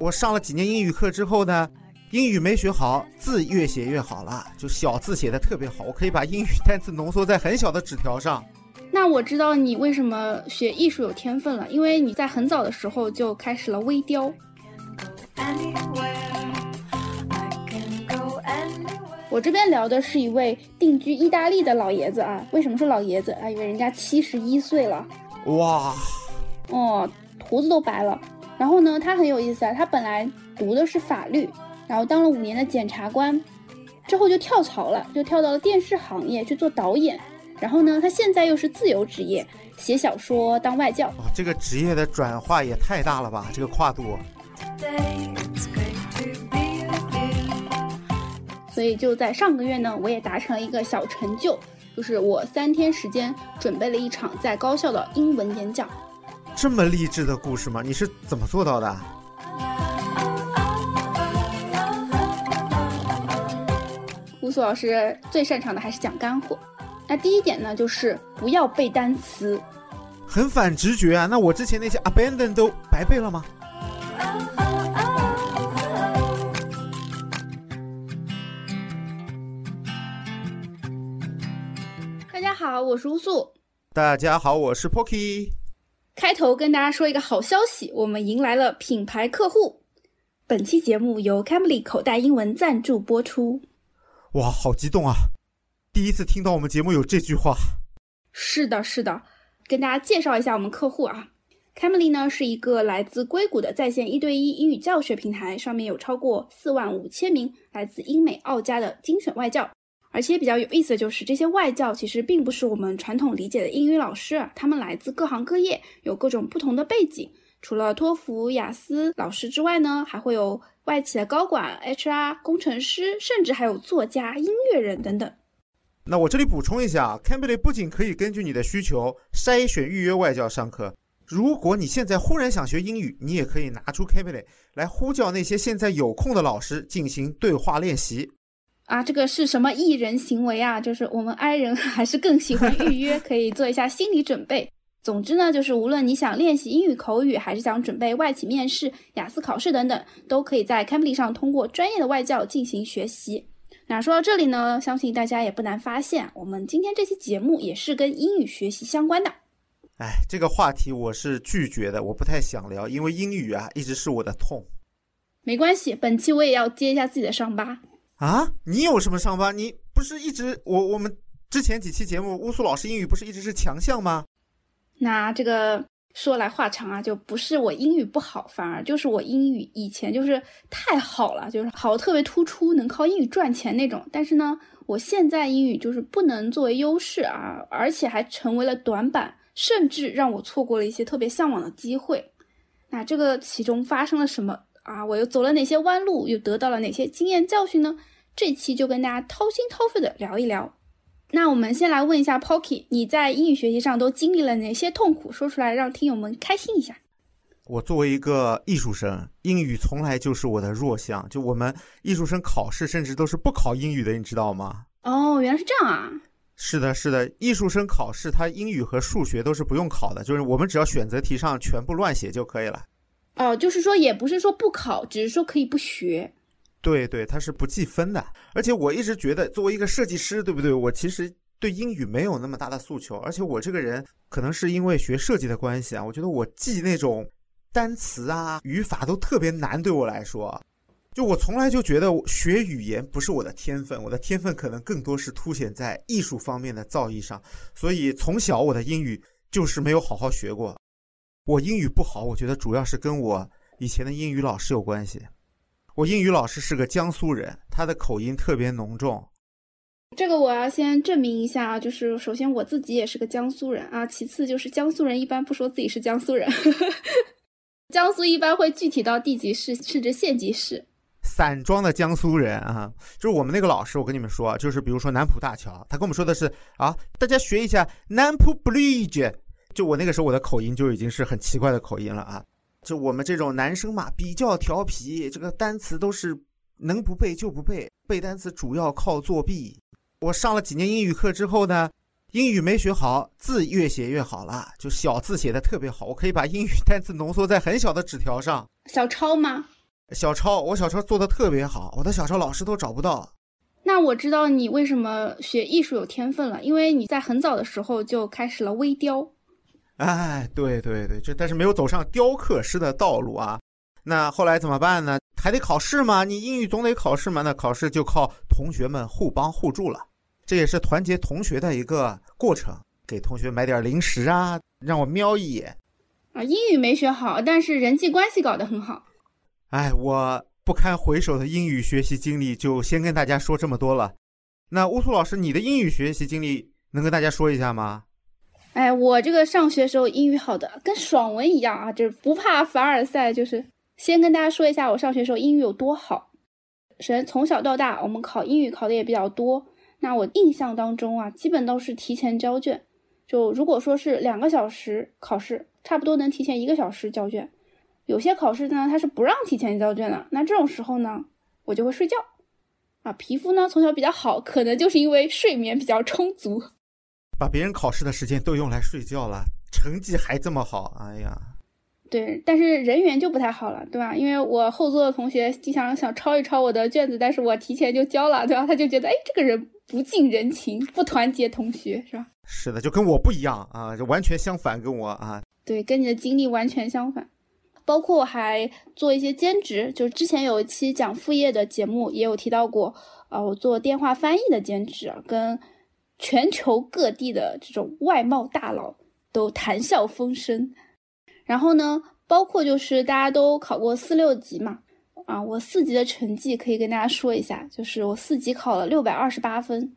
我上了几年英语课之后呢，英语没学好，字越写越好了，就小字写的特别好，我可以把英语单词浓缩在很小的纸条上。那我知道你为什么学艺术有天分了，因为你在很早的时候就开始了微雕。我这边聊的是一位定居意大利的老爷子啊，为什么是老爷子啊？因为人家七十一岁了。哇，哦，胡子都白了。然后呢，他很有意思啊，他本来读的是法律，然后当了五年的检察官，之后就跳槽了，就跳到了电视行业去做导演。然后呢，他现在又是自由职业，写小说、当外教。哦，这个职业的转化也太大了吧，这个跨度。所以就在上个月呢，我也达成了一个小成就，就是我三天时间准备了一场在高校的英文演讲。这么励志的故事吗？你是怎么做到的？乌苏老师最擅长的还是讲干货。那第一点呢，就是不要背单词，很反直觉啊。那我之前那些 abandon 都白背了吗？大家好，我是乌素。大家好，我是 Pocky。开头跟大家说一个好消息，我们迎来了品牌客户。本期节目由 Cambly 口袋英文赞助播出。哇，好激动啊！第一次听到我们节目有这句话。是的，是的，跟大家介绍一下我们客户啊。Cambly 呢是一个来自硅谷的在线一对一英语教学平台，上面有超过四万五千名来自英美澳加的精选外教。而且比较有意思的就是，这些外教其实并不是我们传统理解的英语老师，他们来自各行各业，有各种不同的背景。除了托福、雅思老师之外呢，还会有外企的高管、HR、工程师，甚至还有作家、音乐人等等。那我这里补充一下，Cambly 不仅可以根据你的需求筛选预约外教上课，如果你现在忽然想学英语，你也可以拿出 Cambly 来呼叫那些现在有空的老师进行对话练习。啊，这个是什么艺人行为啊？就是我们 I 人 还是更喜欢预约，可以做一下心理准备。总之呢，就是无论你想练习英语口语，还是想准备外企面试、雅思考试等等，都可以在 Cambly 上通过专业的外教进行学习。那说到这里呢，相信大家也不难发现，我们今天这期节目也是跟英语学习相关的。哎，这个话题我是拒绝的，我不太想聊，因为英语啊一直是我的痛。没关系，本期我也要揭一下自己的伤疤。啊，你有什么伤疤？你不是一直我我们之前几期节目，乌苏老师英语不是一直是强项吗？那这个。说来话长啊，就不是我英语不好，反而就是我英语以前就是太好了，就是好特别突出，能靠英语赚钱那种。但是呢，我现在英语就是不能作为优势啊，而且还成为了短板，甚至让我错过了一些特别向往的机会。那这个其中发生了什么啊？我又走了哪些弯路，又得到了哪些经验教训呢？这期就跟大家掏心掏肺的聊一聊。那我们先来问一下 Pocky，你在英语学习上都经历了哪些痛苦？说出来让听友们开心一下。我作为一个艺术生，英语从来就是我的弱项。就我们艺术生考试，甚至都是不考英语的，你知道吗？哦，原来是这样啊。是的，是的，艺术生考试，他英语和数学都是不用考的，就是我们只要选择题上全部乱写就可以了。哦，就是说也不是说不考，只是说可以不学。对对，它是不计分的。而且我一直觉得，作为一个设计师，对不对？我其实对英语没有那么大的诉求。而且我这个人可能是因为学设计的关系啊，我觉得我记那种单词啊、语法都特别难，对我来说。就我从来就觉得学语言不是我的天分，我的天分可能更多是凸显在艺术方面的造诣上。所以从小我的英语就是没有好好学过。我英语不好，我觉得主要是跟我以前的英语老师有关系。我英语老师是个江苏人，他的口音特别浓重。这个我要先证明一下啊，就是首先我自己也是个江苏人啊，其次就是江苏人一般不说自己是江苏人，江苏一般会具体到地级市甚至县级市。散装的江苏人啊，就是我们那个老师，我跟你们说，就是比如说南浦大桥，他跟我们说的是啊，大家学一下南浦 Bridge。就我那个时候我的口音就已经是很奇怪的口音了啊。就我们这种男生嘛，比较调皮，这个单词都是能不背就不背，背单词主要靠作弊。我上了几年英语课之后呢，英语没学好，字越写越好了，就小字写的特别好，我可以把英语单词浓缩在很小的纸条上。小抄吗？小抄，我小抄做的特别好，我的小抄老师都找不到。那我知道你为什么学艺术有天分了，因为你在很早的时候就开始了微雕。哎，对对对，这但是没有走上雕刻师的道路啊。那后来怎么办呢？还得考试吗？你英语总得考试嘛。那考试就靠同学们互帮互助了，这也是团结同学的一个过程。给同学买点零食啊，让我瞄一眼。啊，英语没学好，但是人际关系搞得很好。哎，我不堪回首的英语学习经历就先跟大家说这么多了。那乌苏老师，你的英语学习经历能跟大家说一下吗？哎，我这个上学时候英语好的跟爽文一样啊，就是不怕凡尔赛，就是先跟大家说一下我上学时候英语有多好。首先从小到大，我们考英语考的也比较多。那我印象当中啊，基本都是提前交卷。就如果说是两个小时考试，差不多能提前一个小时交卷。有些考试呢，它是不让提前交卷的。那这种时候呢，我就会睡觉。啊，皮肤呢从小比较好，可能就是因为睡眠比较充足。把别人考试的时间都用来睡觉了，成绩还这么好，哎呀。对，但是人缘就不太好了，对吧？因为我后座的同学经常想抄一抄我的卷子，但是我提前就交了，对吧？他就觉得，哎，这个人不近人情，不团结同学，是吧？是的，就跟我不一样啊，就完全相反，跟我啊。对，跟你的经历完全相反。包括我还做一些兼职，就之前有一期讲副业的节目也有提到过，啊，我做电话翻译的兼职，跟全球各地的这种外贸大佬都谈笑风生。然后呢，包括就是大家都考过四六级嘛，啊，我四级的成绩可以跟大家说一下，就是我四级考了六百二十八分，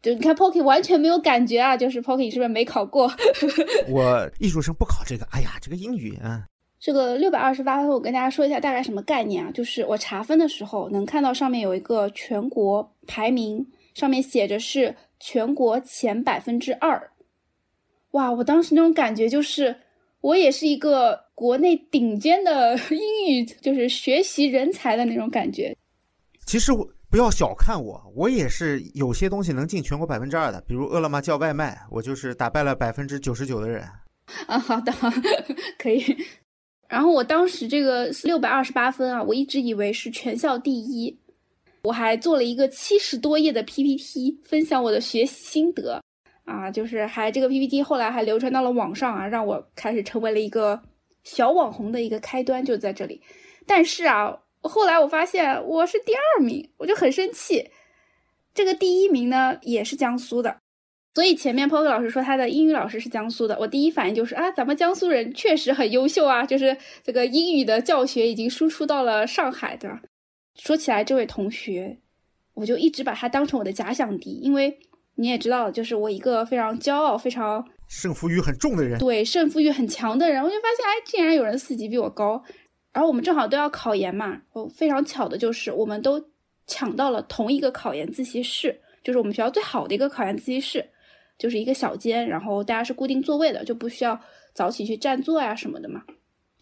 就你看 Pocky 完全没有感觉啊，就是 Pocky 是不是没考过？我艺术生不考这个，哎呀，这个英语啊，这个六百二十八分，我跟大家说一下大概什么概念啊，就是我查分的时候能看到上面有一个全国排名，上面写着是全国前百分之二，哇，我当时那种感觉就是。我也是一个国内顶尖的英语，就是学习人才的那种感觉。其实我不要小看我，我也是有些东西能进全国百分之二的，比如饿了么叫外卖，我就是打败了百分之九十九的人。啊，好的，可以。然后我当时这个六百二十八分啊，我一直以为是全校第一，我还做了一个七十多页的 PPT，分享我的学习心得。啊，就是还这个 PPT 后来还流传到了网上啊，让我开始成为了一个小网红的一个开端就在这里。但是啊，后来我发现我是第二名，我就很生气。这个第一名呢也是江苏的，所以前面 poke 老师说他的英语老师是江苏的，我第一反应就是啊，咱们江苏人确实很优秀啊，就是这个英语的教学已经输出到了上海，对吧？说起来这位同学，我就一直把他当成我的假想敌，因为。你也知道，就是我一个非常骄傲、非常胜负欲很重的人，对胜负欲很强的人，我就发现，哎，竟然有人四级比我高，然后我们正好都要考研嘛，哦，非常巧的就是我们都抢到了同一个考研自习室，就是我们学校最好的一个考研自习室，就是一个小间，然后大家是固定座位的，就不需要早起去占座呀什么的嘛。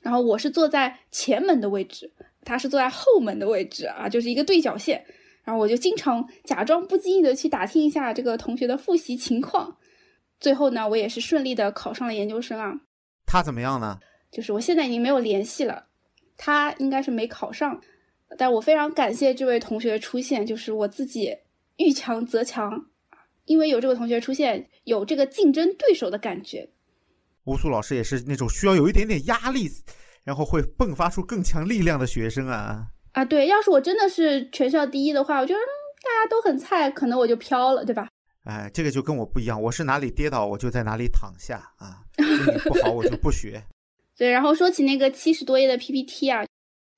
然后我是坐在前门的位置，他是坐在后门的位置啊，就是一个对角线。然后我就经常假装不经意的去打听一下这个同学的复习情况，最后呢，我也是顺利的考上了研究生啊。他怎么样呢？就是我现在已经没有联系了，他应该是没考上，但我非常感谢这位同学的出现，就是我自己遇强则强，因为有这个同学出现，有这个竞争对手的感觉。乌苏老师也是那种需要有一点点压力，然后会迸发出更强力量的学生啊。啊，对，要是我真的是全校第一的话，我觉得大家都很菜，可能我就飘了，对吧？哎，这个就跟我不一样，我是哪里跌倒我就在哪里躺下啊，不好我就不学。对，然后说起那个七十多页的 PPT 啊，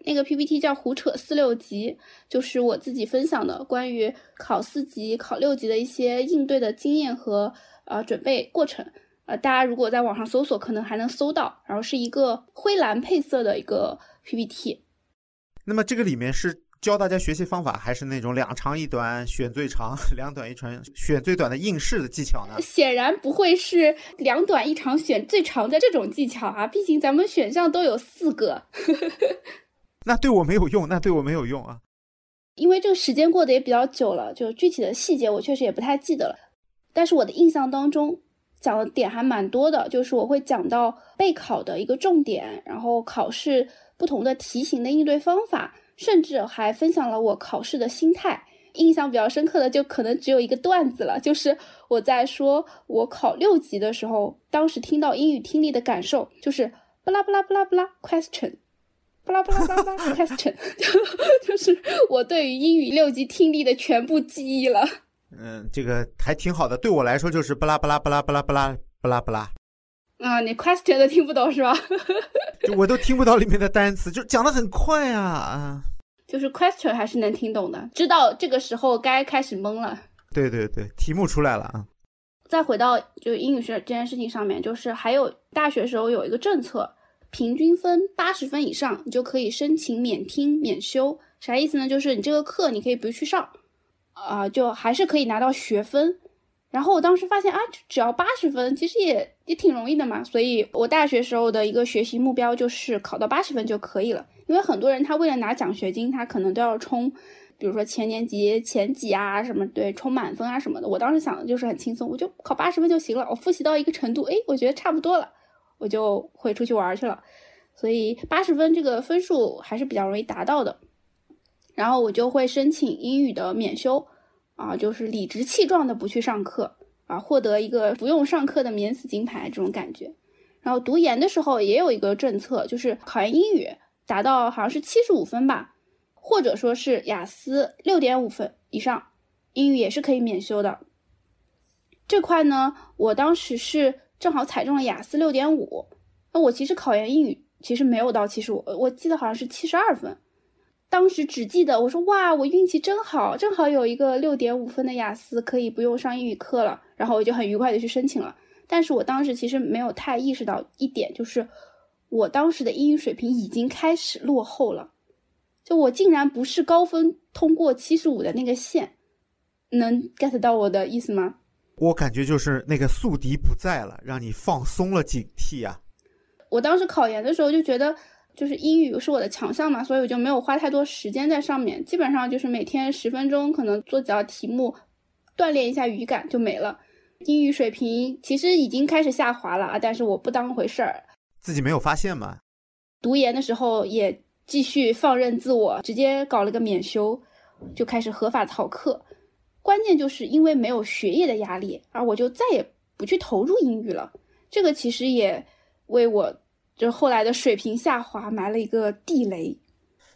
那个 PPT 叫胡扯四六级，就是我自己分享的关于考四级、考六级的一些应对的经验和呃准备过程。呃，大家如果在网上搜索，可能还能搜到。然后是一个灰蓝配色的一个 PPT。那么这个里面是教大家学习方法，还是那种两长一短选最长，两短一长选最短的应试的技巧呢？显然不会是两短一长选最长的这种技巧啊！毕竟咱们选项都有四个。那对我没有用，那对我没有用啊！因为这个时间过得也比较久了，就具体的细节我确实也不太记得了。但是我的印象当中讲的点还蛮多的，就是我会讲到备考的一个重点，然后考试。不同的题型的应对方法，甚至还分享了我考试的心态。印象比较深刻的就可能只有一个段子了，就是我在说我考六级的时候，当时听到英语听力的感受就是不拉不拉不拉不拉 question，不拉不拉不拉 question，就就是我对于英语六级听力的全部记忆了。嗯，这个还挺好的，对我来说就是不啦不啦不啦不啦不啦不啦不拉。啊，你 question 都听不懂是吧？就我都听不到里面的单词，就讲的很快啊啊。就是 question 还是能听懂的，知道这个时候该开始懵了。对对对，题目出来了啊。再回到就英语学这件事情上面，就是还有大学时候有一个政策，平均分八十分以上，你就可以申请免听免修。啥意思呢？就是你这个课你可以不去上，啊，就还是可以拿到学分。然后我当时发现啊，只要八十分，其实也也挺容易的嘛。所以我大学时候的一个学习目标就是考到八十分就可以了。因为很多人他为了拿奖学金，他可能都要冲，比如说前年级前几啊什么，对，冲满分啊什么的。我当时想的就是很轻松，我就考八十分就行了。我复习到一个程度，哎，我觉得差不多了，我就会出去玩去了。所以八十分这个分数还是比较容易达到的。然后我就会申请英语的免修，啊，就是理直气壮的不去上课，啊，获得一个不用上课的免死金牌这种感觉。然后读研的时候也有一个政策，就是考研英语。达到好像是七十五分吧，或者说是雅思六点五分以上，英语也是可以免修的。这块呢，我当时是正好踩中了雅思六点五，那我其实考研英语其实没有到七十五，我记得好像是七十二分。当时只记得我说哇，我运气真好，正好有一个六点五分的雅思可以不用上英语课了，然后我就很愉快的去申请了。但是我当时其实没有太意识到一点，就是。我当时的英语水平已经开始落后了，就我竟然不是高分通过七十五的那个线，能 get 到我的意思吗？我感觉就是那个宿敌不在了，让你放松了警惕啊。我当时考研的时候就觉得，就是英语是我的强项嘛，所以我就没有花太多时间在上面，基本上就是每天十分钟，可能做几道题目，锻炼一下语感就没了。英语水平其实已经开始下滑了啊，但是我不当回事儿。自己没有发现吗？读研的时候也继续放任自我，直接搞了个免修，就开始合法逃课。关键就是因为没有学业的压力，而我就再也不去投入英语了。这个其实也为我就后来的水平下滑埋了一个地雷。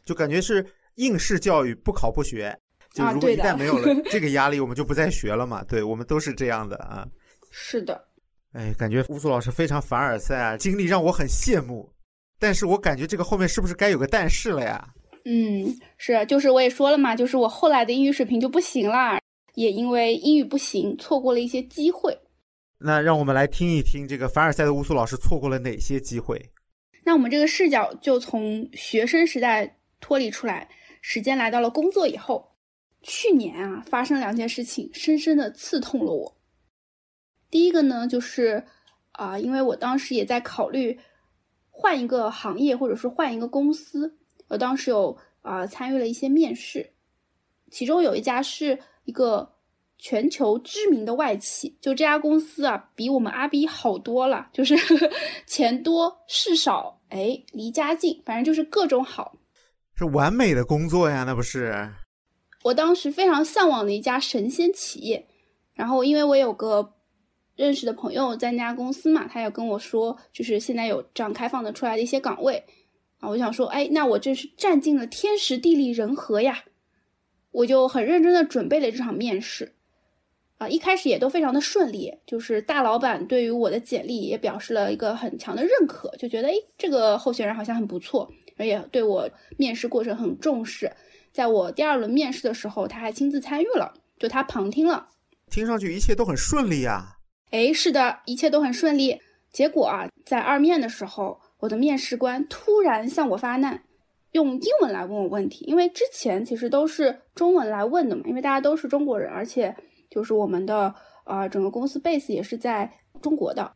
就感觉是应试教育，不考不学。就如果一旦没有了 这个压力，我们就不再学了嘛。对我们都是这样的啊。是的。哎，感觉乌苏老师非常凡尔赛啊，经历让我很羡慕。但是我感觉这个后面是不是该有个但是了呀？嗯，是，就是我也说了嘛，就是我后来的英语水平就不行啦，也因为英语不行，错过了一些机会。那让我们来听一听这个凡尔赛的乌苏老师错过了哪些机会。那我们这个视角就从学生时代脱离出来，时间来到了工作以后。去年啊，发生两件事情，深深的刺痛了我。第一个呢，就是啊，因为我当时也在考虑换一个行业，或者是换一个公司。我当时有啊参与了一些面试，其中有一家是一个全球知名的外企，就这家公司啊，比我们阿 B 好多了，就是 钱多事少，哎，离家近，反正就是各种好，是完美的工作呀，那不是？我当时非常向往的一家神仙企业，然后因为我有个。认识的朋友在那家公司嘛，他也跟我说，就是现在有这样开放的出来的一些岗位啊，我想说，哎，那我这是占尽了天时地利人和呀，我就很认真的准备了这场面试啊，一开始也都非常的顺利，就是大老板对于我的简历也表示了一个很强的认可，就觉得诶，这个候选人好像很不错，而且对我面试过程很重视，在我第二轮面试的时候，他还亲自参与了，就他旁听了，听上去一切都很顺利呀。哎，是的，一切都很顺利。结果啊，在二面的时候，我的面试官突然向我发难，用英文来问我问题。因为之前其实都是中文来问的嘛，因为大家都是中国人，而且就是我们的啊整个公司 base 也是在中国的，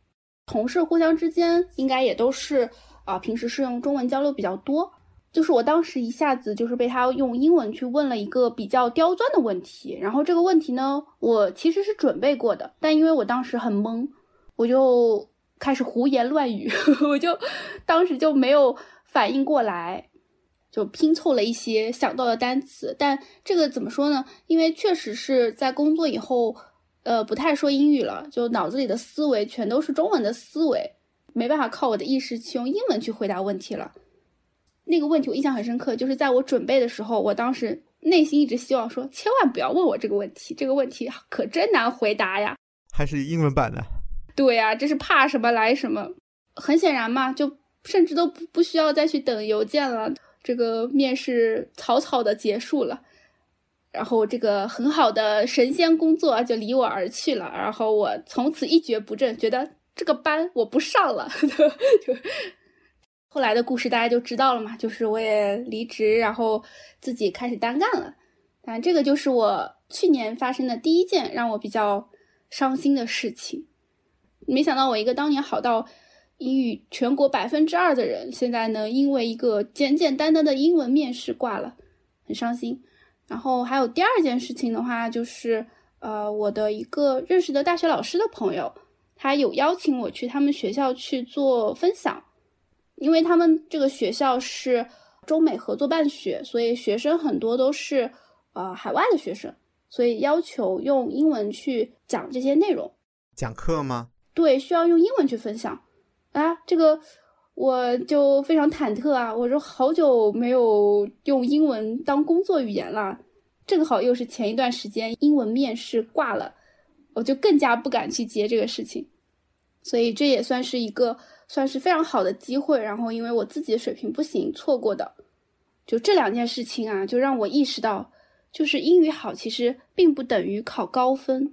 同事互相之间应该也都是啊平时是用中文交流比较多。就是我当时一下子就是被他用英文去问了一个比较刁钻的问题，然后这个问题呢，我其实是准备过的，但因为我当时很懵，我就开始胡言乱语，我就当时就没有反应过来，就拼凑了一些想到的单词。但这个怎么说呢？因为确实是在工作以后，呃，不太说英语了，就脑子里的思维全都是中文的思维，没办法靠我的意识去用英文去回答问题了。那个问题我印象很深刻，就是在我准备的时候，我当时内心一直希望说，千万不要问我这个问题，这个问题可真难回答呀。还是英文版的？对呀，这是怕什么来什么。很显然嘛，就甚至都不不需要再去等邮件了，这个面试草草的结束了，然后这个很好的神仙工作就离我而去了，然后我从此一蹶不振，觉得这个班我不上了。就后来的故事大家就知道了嘛，就是我也离职，然后自己开始单干了。但这个就是我去年发生的第一件让我比较伤心的事情。没想到我一个当年好到英语全国百分之二的人，现在呢因为一个简简单单的英文面试挂了，很伤心。然后还有第二件事情的话，就是呃我的一个认识的大学老师的朋友，他有邀请我去他们学校去做分享。因为他们这个学校是中美合作办学，所以学生很多都是呃海外的学生，所以要求用英文去讲这些内容。讲课吗？对，需要用英文去分享。啊，这个我就非常忐忑啊！我说好久没有用英文当工作语言了，正好又是前一段时间英文面试挂了，我就更加不敢去接这个事情。所以这也算是一个。算是非常好的机会，然后因为我自己的水平不行，错过的，就这两件事情啊，就让我意识到，就是英语好其实并不等于考高分。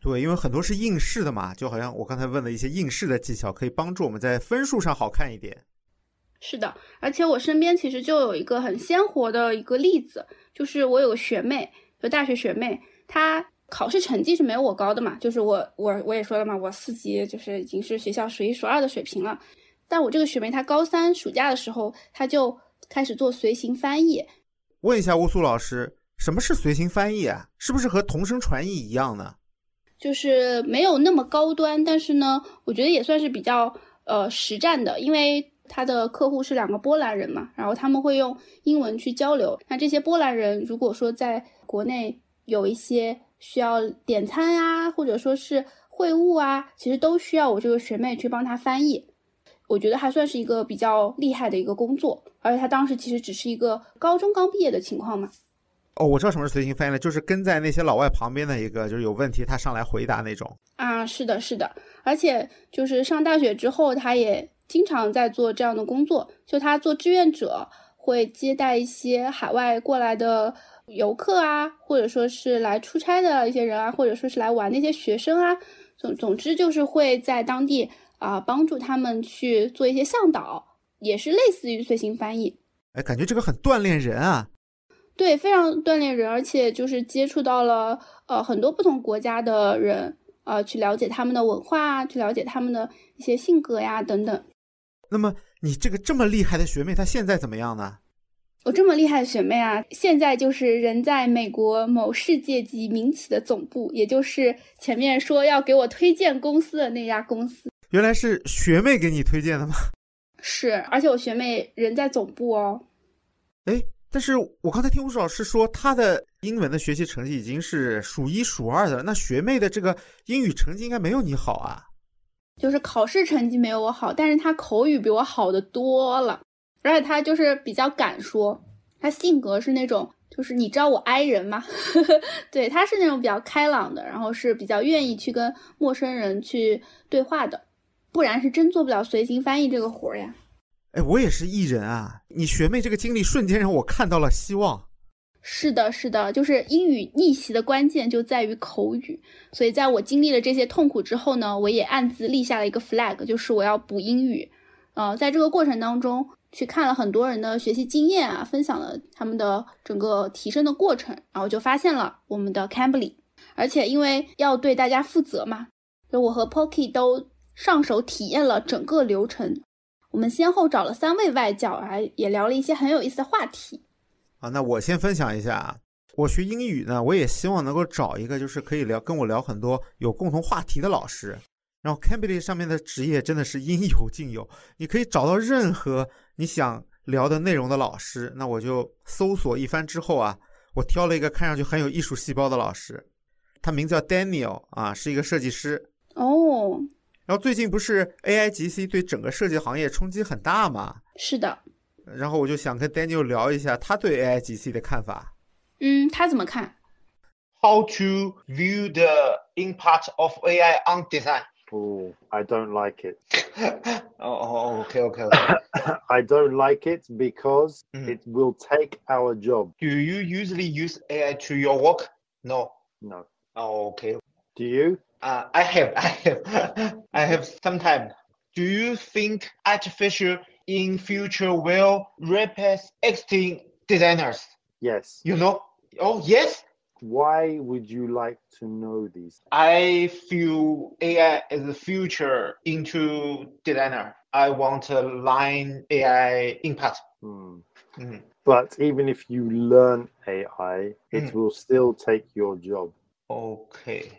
对，因为很多是应试的嘛，就好像我刚才问了一些应试的技巧，可以帮助我们在分数上好看一点。是的，而且我身边其实就有一个很鲜活的一个例子，就是我有个学妹，就大学学妹，她。考试成绩是没有我高的嘛，就是我我我也说了嘛，我四级就是已经是学校数一数二的水平了。但我这个学妹她高三暑假的时候，她就开始做随行翻译。问一下乌苏老师，什么是随行翻译啊？是不是和同声传译一样呢？就是没有那么高端，但是呢，我觉得也算是比较呃实战的，因为他的客户是两个波兰人嘛，然后他们会用英文去交流。那这些波兰人如果说在国内有一些。需要点餐呀，或者说是会晤啊，其实都需要我这个学妹去帮他翻译。我觉得还算是一个比较厉害的一个工作，而且他当时其实只是一个高中刚毕业的情况嘛。哦，我知道什么是随行翻译了，就是跟在那些老外旁边的一个，就是有问题他上来回答那种。啊，是的，是的，而且就是上大学之后，他也经常在做这样的工作，就他做志愿者，会接待一些海外过来的。游客啊，或者说是来出差的一些人啊，或者说是来玩那些学生啊，总总之就是会在当地啊帮助他们去做一些向导，也是类似于随行翻译。哎，感觉这个很锻炼人啊。对，非常锻炼人，而且就是接触到了呃很多不同国家的人啊，去了解他们的文化啊，去了解他们的一些性格呀等等。那么你这个这么厉害的学妹，她现在怎么样呢？我这么厉害的学妹啊，现在就是人在美国某世界级民企的总部，也就是前面说要给我推荐公司的那家公司。原来是学妹给你推荐的吗？是，而且我学妹人在总部哦。哎，但是我刚才听吴老师说，他的英文的学习成绩已经是数一数二的。那学妹的这个英语成绩应该没有你好啊？就是考试成绩没有我好，但是她口语比我好的多了。而且他就是比较敢说，他性格是那种，就是你知道我 I 人吗？对，他是那种比较开朗的，然后是比较愿意去跟陌生人去对话的，不然是真做不了随行翻译这个活儿呀。哎，我也是艺人啊，你学妹这个经历瞬间让我看到了希望。是的，是的，就是英语逆袭的关键就在于口语，所以在我经历了这些痛苦之后呢，我也暗自立下了一个 flag，就是我要补英语。呃，在这个过程当中。去看了很多人的学习经验啊，分享了他们的整个提升的过程，然后就发现了我们的 Cambly，而且因为要对大家负责嘛，就我和 Pocky 都上手体验了整个流程。我们先后找了三位外教，还也聊了一些很有意思的话题。啊，那我先分享一下啊，我学英语呢，我也希望能够找一个就是可以聊跟我聊很多有共同话题的老师。然后 Cambly 上面的职业真的是应有尽有，你可以找到任何。你想聊的内容的老师，那我就搜索一番之后啊，我挑了一个看上去很有艺术细胞的老师，他名字叫 Daniel 啊，是一个设计师。哦，然后最近不是 AIGC 对整个设计行业冲击很大嘛？是的。然后我就想跟 Daniel 聊一下他对 AIGC 的看法。嗯，他怎么看？How to view the impact of AI on design? Oh, I don't like it. oh, oh, okay, okay, okay. I don't like it because Mhm. it will take our job. Do you usually use AI to your work? No. No. Oh, okay. Do you? Uh, I have, I have, I have some time. Do you think artificial in future will replace existing designers? Yes. You know? Oh, yes. Why would you like to know these? I feel AI is the future into designer. I want to line AI impact. Hmm. Mhm. But even if you learn AI, it Mm. will still take your job. Okay.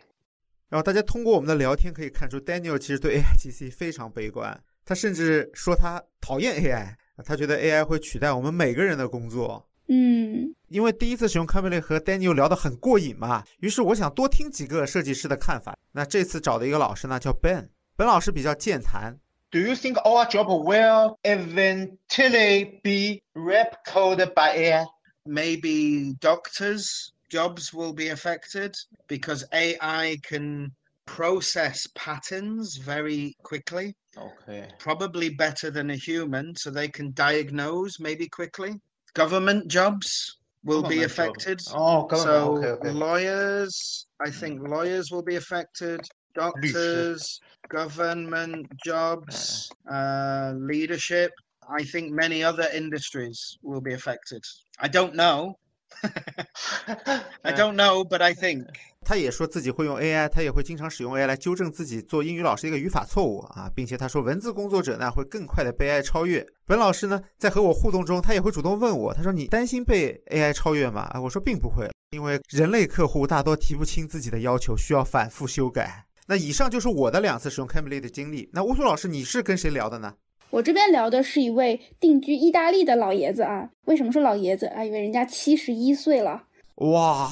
然后大家通过我们的聊天可以看出，Daniel 其实对 AIGC 非常悲观，他甚至说他讨厌 AI，他觉得 AI 会取代我们每个人的工作。嗯，因为第一次使用 c a m e l y 和 Daniel 聊得很过瘾嘛，于是我想多听几个设计师的看法。那这次找的一个老师呢叫 Ben，本老师比较健谈，Do you think our job will eventually be replicated by AI? maybe doctors' jobs will be affected because AI can process patterns very quickly, Okay. probably better than a human, so they can diagnose maybe quickly. Government jobs will be Government job. affected. Oh, government. So okay, okay. lawyers, I think lawyers will be affected. Doctors, government jobs, uh, leadership. I think many other industries will be affected. I don't know. I don't know, but I think. 他也说自己会用 AI，他也会经常使用 AI 来纠正自己做英语老师一个语法错误啊，并且他说文字工作者呢会更快的被 AI 超越。本老师呢在和我互动中，他也会主动问我，他说你担心被 AI 超越吗？啊，我说并不会，因为人类客户大多提不清自己的要求，需要反复修改。那以上就是我的两次使用 Cambly 的经历。那乌苏老师，你是跟谁聊的呢？我这边聊的是一位定居意大利的老爷子啊。为什么是老爷子啊？因为人家七十一岁了，哇，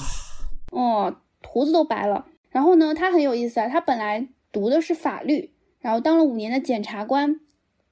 哦，胡子都白了。然后呢，他很有意思啊，他本来读的是法律，然后当了五年的检察官，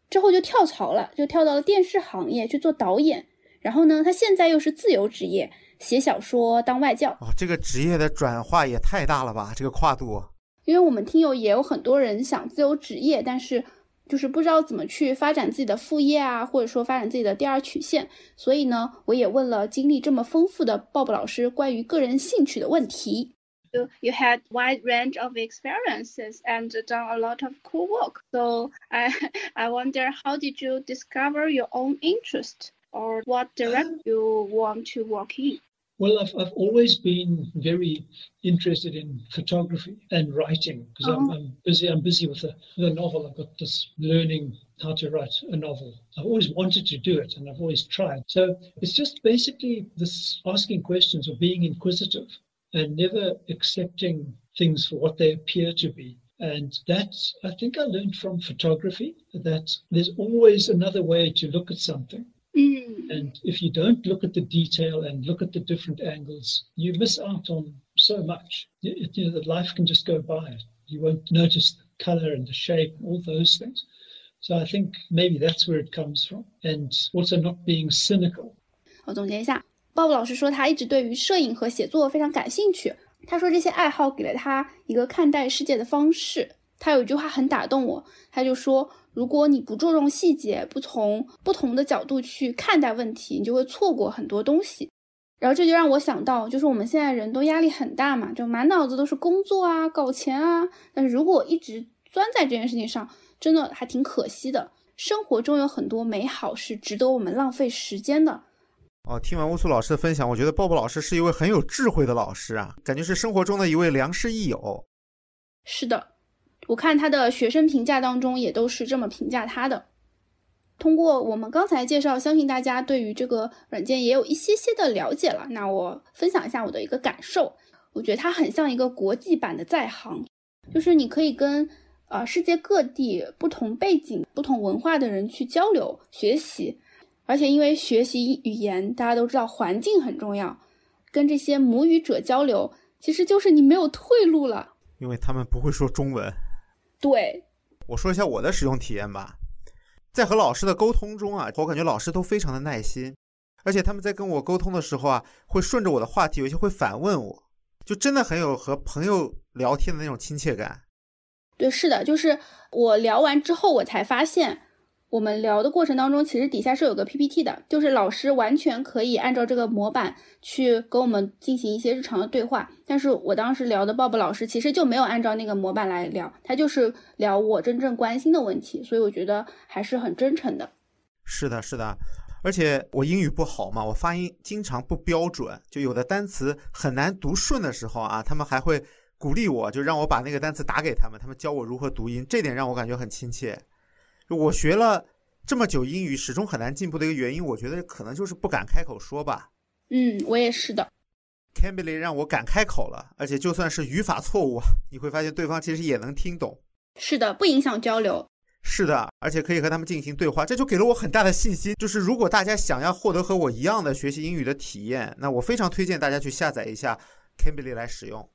之后就跳槽了，就跳到了电视行业去做导演。然后呢，他现在又是自由职业，写小说、当外教。哦，这个职业的转化也太大了吧，这个跨度。因为我们听友也有很多人想自由职业，但是就是不知道怎么去发展自己的副业啊，或者说发展自己的第二曲线。所以呢，我也问了经历这么丰富的鲍勃老师关于个人兴趣的问题。 you, you had wide range of experiences and done a lot of cool work. So I I wonder how did you discover your own interest or what direction you want to work in? Well, I've, I've always been very interested in photography and writing because I'm, Oh. I'm busy. I'm busy with the, the novel. I've got this learning how to write a novel. I've always wanted to do it and I've always tried. So it's just basically this asking questions or being inquisitive and never accepting things for what they appear to be. And that I think I learned from photography that there's always another way to look at something. Mm. And if you don't look at the detail and look at the different angles, you miss out on so much. You, you know, that life can just go by. You won't notice the color and the shape, all those things. So I think maybe that's where it comes from. And also not being cynical. 我总结一下，鲍勃老师说他一直对于摄影和写作非常感兴趣。他说这些爱好给了他一个看待世界的方式。他有一句话很打动我，他就说： 如果你不注重细节，不从不同的角度去看待问题，你就会错过很多东西。然后这就让我想到，就是我们现在人都压力很大嘛，就满脑子都是工作啊、搞钱啊。但是如果一直钻在这件事情上，真的还挺可惜的。生活中有很多美好是值得我们浪费时间的。哦，听完乌苏老师的分享，我觉得鲍勃老师是一位很有智慧的老师啊，感觉是生活中的一位良师益友。是的，我看他的学生评价当中也都是这么评价他的。通过我们刚才介绍，相信大家对于这个软件也有一些些的了解了。那我分享一下我的一个感受，我觉得它很像一个国际版的在行，就是你可以跟呃世界各地不同背景、不同文化的人去交流学习。而且因为学习语言，大家都知道环境很重要，跟这些母语者交流，其实就是你没有退路了。因为他们不会说中文。对，我说一下我的使用体验吧。在和老师的沟通中啊，我感觉老师都非常的耐心，而且他们在跟我沟通的时候啊，会顺着我的话题，有些会反问我，就真的很有和朋友聊天的那种亲切感。对，是的，就是我聊完之后，我才发现。我们聊的过程当中，其实底下是有个 PPT 的，就是老师完全可以按照这个模板去跟我们进行一些日常的对话。但是我当时聊的 Bob 老师其实就没有按照那个模板来聊，他就是聊我真正关心的问题，所以我觉得还是很真诚的。是的，是的，而且我英语不好嘛，我发音经常不标准，就有的单词很难读顺的时候啊，他们还会鼓励我，就让我把那个单词打给他们，他们教我如何读音，这点让我感觉很亲切。我学了这么久英语，始终很难进步的一个原因，我觉得可能就是不敢开口说吧。嗯，我也是的。Cambly 让我敢开口了，而且就算是语法错误，你会发现对方其实也能听懂。是的，不影响交流。是的，而且可以和他们进行对话，这就给了我很大的信心。就是如果大家想要获得和我一样的学习英语的体验，那我非常推荐大家去下载一下 Cambly 来使用。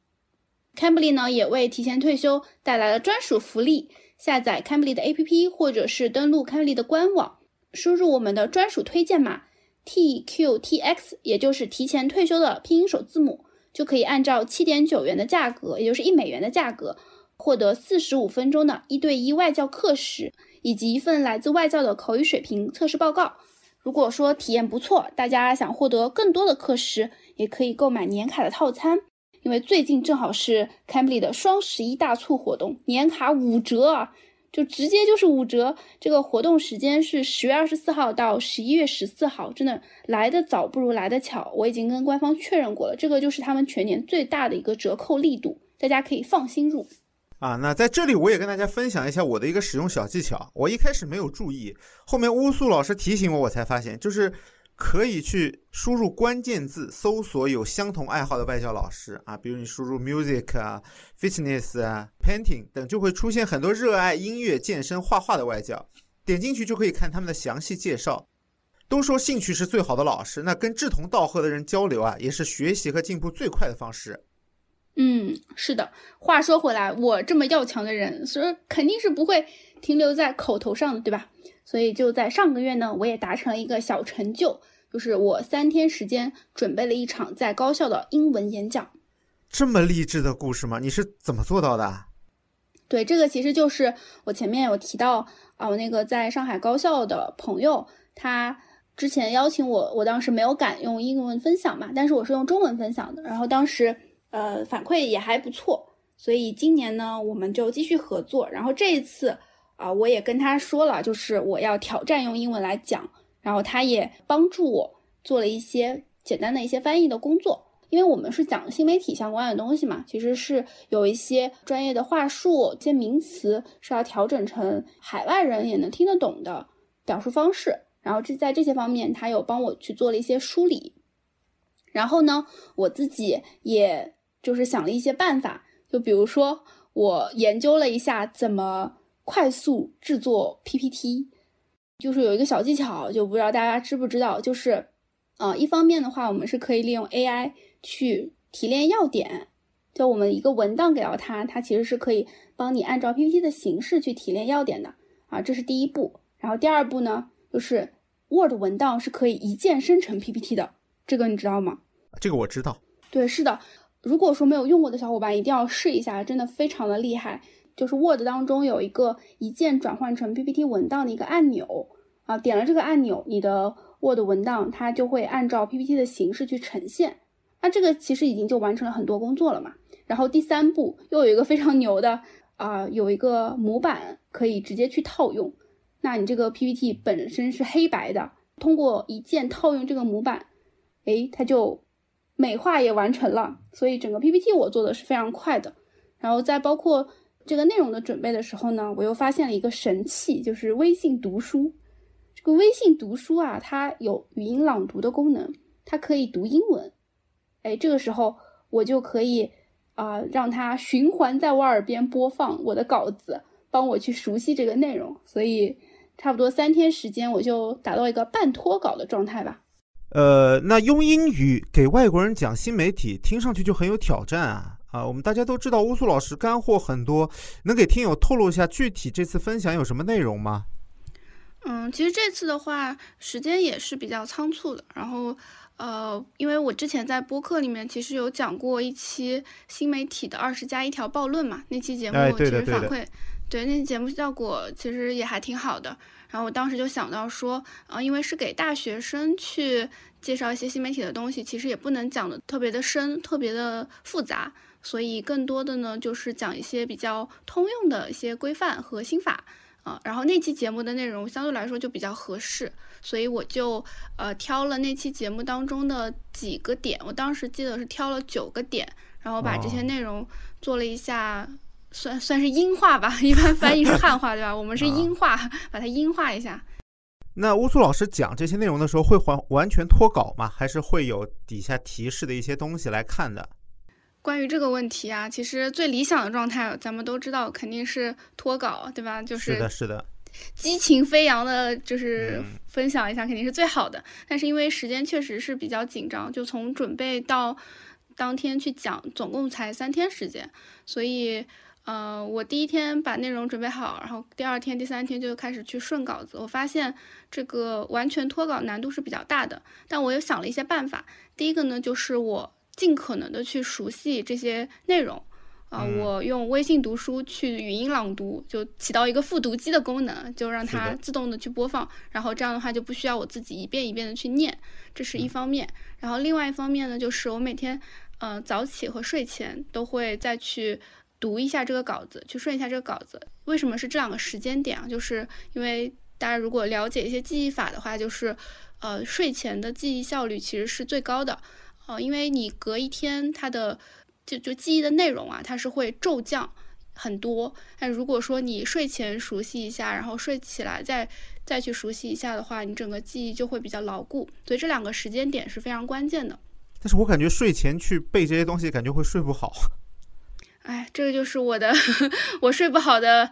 Cambly 呢，也为提前退休带来了专属福利。下载 Cambly 的 APP，或者是登录 Cambly 的官网，输入我们的专属推荐码 TQTX，也就是提前退休的拼音首字母，就可以按照七点九元的价格，也就是一美元的价格，获得四十五分钟的一对一外教课时，以及一份来自外教的口语水平测试报告。如果说体验不错，大家想获得更多的课时，也可以购买年卡的套餐。因为最近正好是 Camly 的双十一大促活动，年卡五折啊，就直接就是五折。这个活动时间是十月二十四号到十一月十四号，真的来得早不如来得巧。我已经跟官方确认过了，这个就是他们全年最大的一个折扣力度，大家可以放心入。啊，那在这里我也跟大家分享一下我的一个使用小技巧。我一开始没有注意，后面乌苏老师提醒我，我才发现，就是。可以去输入关键字，搜索有相同爱好的外教老师啊，比如你输入 music 啊、fitness 啊、painting 等，就会出现很多热爱音乐、健身、画画的外教。点进去就可以看他们的详细介绍。都说兴趣是最好的老师，那跟志同道合的人交流啊，也是学习和进步最快的方式。嗯，是的。话说回来，我这么要强的人，所以肯定是不会停留在口头上的，对吧？所以就在上个月呢，我也达成了一个小成就。就是我三天时间准备了一场在高校的英文演讲，这么励志的故事吗？你是怎么做到的？对，这个其实就是我前面有提到啊，我那个在上海高校的朋友，他之前邀请我，我当时没有敢用英文分享嘛，但是我是用中文分享的，然后当时呃反馈也还不错，所以今年呢我们就继续合作，然后这一次啊我也跟他说了，就是我要挑战用英文来讲。然后他也帮助我做了一些简单的一些翻译的工作，因为我们是讲新媒体相关的东西嘛，其实是有一些专业的话术、一些名词是要调整成海外人也能听得懂的表述方式。然后这在这些方面，他有帮我去做了一些梳理。然后呢，我自己也就是想了一些办法，就比如说我研究了一下怎么快速制作 PPT。就是有一个小技巧，就不知道大家知不知道，就是，呃，一方面的话，我们是可以利用 AI 去提炼要点，就我们一个文档给到它，它其实是可以帮你按照 PPT 的形式去提炼要点的啊，这是第一步。然后第二步呢，就是 Word 文档是可以一键生成 PPT 的，这个你知道吗？这个我知道。对，是的。如果说没有用过的小伙伴，一定要试一下，真的非常的厉害。就是 Word 当中有一个一键转换成 PPT 文档的一个按钮啊，点了这个按钮，你的 Word 文档它就会按照 PPT 的形式去呈现。那这个其实已经就完成了很多工作了嘛。然后第三步又有一个非常牛的啊，有一个模板可以直接去套用。那你这个 PPT 本身是黑白的，通过一键套用这个模板，哎，它就美化也完成了。所以整个 PPT 我做的是非常快的。然后再包括。这个内容的准备的时候呢，我又发现了一个神器，就是微信读书。这个微信读书啊，它有语音朗读的功能，它可以读英文。哎，这个时候我就可以啊，让它循环在我耳边播放我的稿子，帮我去熟悉这个内容。所以差不多三天时间，我就达到一个半脱稿的状态吧。呃，那用英语给外国人讲新媒体，听上去就很有挑战啊！啊，我们大家都知道乌苏老师干货很多，能给听友透露一下具体这次分享有什么内容吗？嗯，其实这次的话，时间也是比较仓促的。然后，呃，因为我之前在播客里面其实有讲过一期新媒体的二十加一条暴论嘛，那期节目其实反馈，对那期节目效果其实也还挺好的。然后我当时就想到说，呃，因为是给大学生去介绍一些新媒体的东西，其实也不能讲的特别的深、特别的复杂，所以更多的呢就是讲一些比较通用的一些规范和心法啊。然后那期节目的内容相对来说就比较合适，所以我就呃挑了那期节目当中的几个点，我当时记得是挑了九个点，然后把这些内容做了一下。算算是音化吧，一般翻译是汉化，对吧？我们是音化，把它音化一下。那乌苏老师讲这些内容的时候，会完完全脱稿吗？还是会有底下提示的一些东西来看的？关于这个问题啊，其实最理想的状态，咱们都知道肯定是脱稿，对吧？就是是的，是的，激情飞扬的，就是分享一下，肯定是最好的。但是因为时间确实是比较紧张，就从准备到当天去讲，总共才三天时间，所以。呃，我第一天把内容准备好，然后第二天、第三天就开始去顺稿子。我发现这个完全脱稿难度是比较大的，但我又想了一些办法。第一个呢，就是我尽可能的去熟悉这些内容，啊，我用微信读书去语音朗读，就起到一个复读机的功能，就让它自动的去播放，然后这样的话就不需要我自己一遍一遍的去念，这是一方面。然后另外一方面呢，就是我每天，呃，早起和睡前都会再去。读一下这个稿子，去顺一下这个稿子。为什么是这两个时间点啊？就是因为大家如果了解一些记忆法的话，就是，呃，睡前的记忆效率其实是最高的，呃，因为你隔一天它的就就记忆的内容啊，它是会骤降很多。但如果说你睡前熟悉一下，然后睡起来再再去熟悉一下的话，你整个记忆就会比较牢固。所以这两个时间点是非常关键的。但是我感觉睡前去背这些东西，感觉会睡不好。哎，这个就是我的，我睡不好的，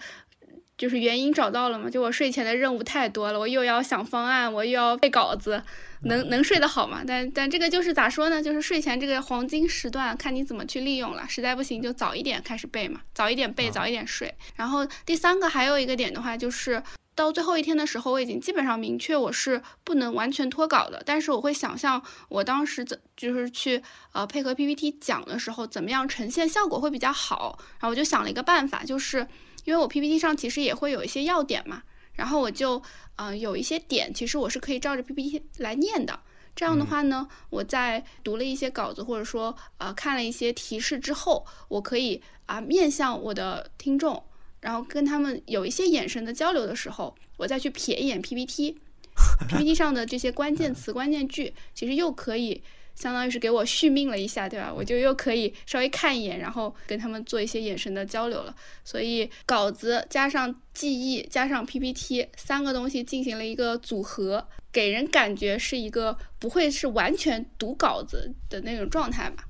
就是原因找到了嘛。就我睡前的任务太多了，我又要想方案，我又要背稿子，能能睡得好吗？但但这个就是咋说呢？就是睡前这个黄金时段，看你怎么去利用了。实在不行就早一点开始背嘛，早一点背，早一点睡。然后第三个还有一个点的话就是。到最后一天的时候，我已经基本上明确我是不能完全脱稿的，但是我会想象我当时怎就是去呃配合 PPT 讲的时候，怎么样呈现效果会比较好。然后我就想了一个办法，就是因为我 PPT 上其实也会有一些要点嘛，然后我就嗯有一些点，其实我是可以照着 PPT 来念的。这样的话呢，我在读了一些稿子或者说呃看了一些提示之后，我可以啊面向我的听众。然后跟他们有一些眼神的交流的时候，我再去瞥一眼 PPT，PPT 上的这些关键词、关键句，其实又可以相当于是给我续命了一下，对吧？我就又可以稍微看一眼，然后跟他们做一些眼神的交流了。所以稿子加上记忆加上 PPT 三个东西进行了一个组合，给人感觉是一个不会是完全读稿子的那种状态吧。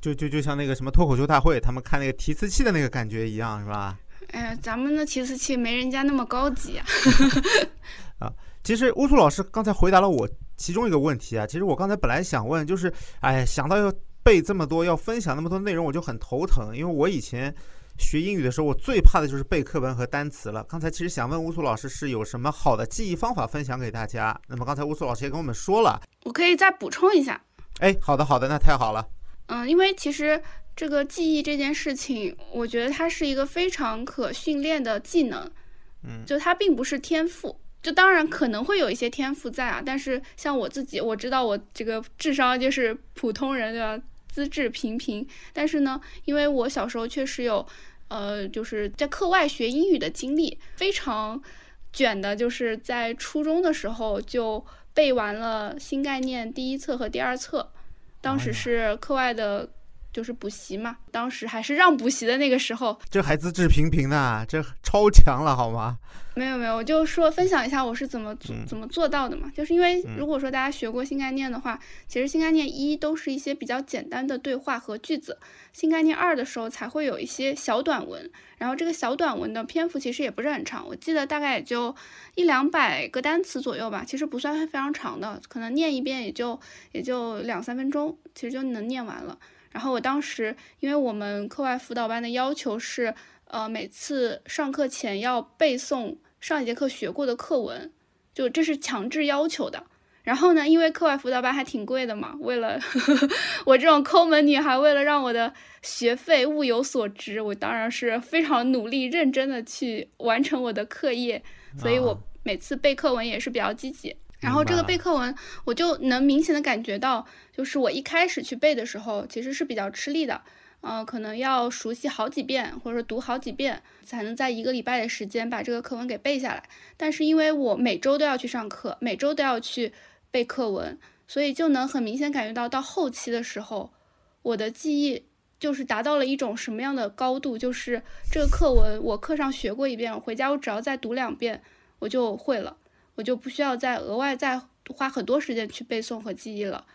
就就就像那个什么脱口秀大会，他们看那个提词器的那个感觉一样，是吧？哎呀，咱们的提词器没人家那么高级啊。啊，其实乌苏老师刚才回答了我其中一个问题啊。其实我刚才本来想问，就是，哎，想到要背这么多，要分享那么多内容，我就很头疼。因为我以前学英语的时候，我最怕的就是背课文和单词了。刚才其实想问乌苏老师，是有什么好的记忆方法分享给大家？那么刚才乌苏老师也跟我们说了，我可以再补充一下。哎，好的好的，那太好了。嗯，因为其实这个记忆这件事情，我觉得它是一个非常可训练的技能，嗯，就它并不是天赋，就当然可能会有一些天赋在啊，但是像我自己，我知道我这个智商就是普通人对吧，资质平平，但是呢，因为我小时候确实有，呃，就是在课外学英语的经历，非常卷的，就是在初中的时候就背完了新概念第一册和第二册。当时是课外的就是补习嘛，当时还是让补习的那个时候，这还资质平平呢，这超强了好吗？没有没有，我就说分享一下我是怎么做嗯怎么做到的嘛，就是因为嗯如果说大家学过新概念的话，其实新概念一都是一些比较简单的对话和句子，新概念二的时候才会有一些小短文，然后这个小短文的篇幅其实也不是很长，我记得大概也就一两百个单词左右吧，其实不算非常长的，可能念一遍也就也就两三分钟，其实就能念完了。然后我当时，因为我们课外辅导班的要求是，呃，每次上课前要背诵上一节课学过的课文，就这是强制要求的。然后呢，因为课外辅导班还挺贵的嘛，为了 我这种抠门女孩，为了让我的学费物有所值，我当然是非常努力认真的去完成我的课业，所以啊我每次背课文也是比较积极。然后这个背课文，我就能明显的感觉到，就是我一开始去背的时候，其实是比较吃力的，呃，可能要熟悉好几遍，或者说读好几遍，才能在一个礼拜的时间把这个课文给背下来。但是因为我每周都要去上课，每周都要去背课文，所以就能很明显感觉到，到后期的时候，我的记忆就是达到了一种什么样的高度，就是这个课文我课上学过一遍，我回家我只要再读两遍，我就会了。我就不需要再额外再花很多时间去背诵和记忆了。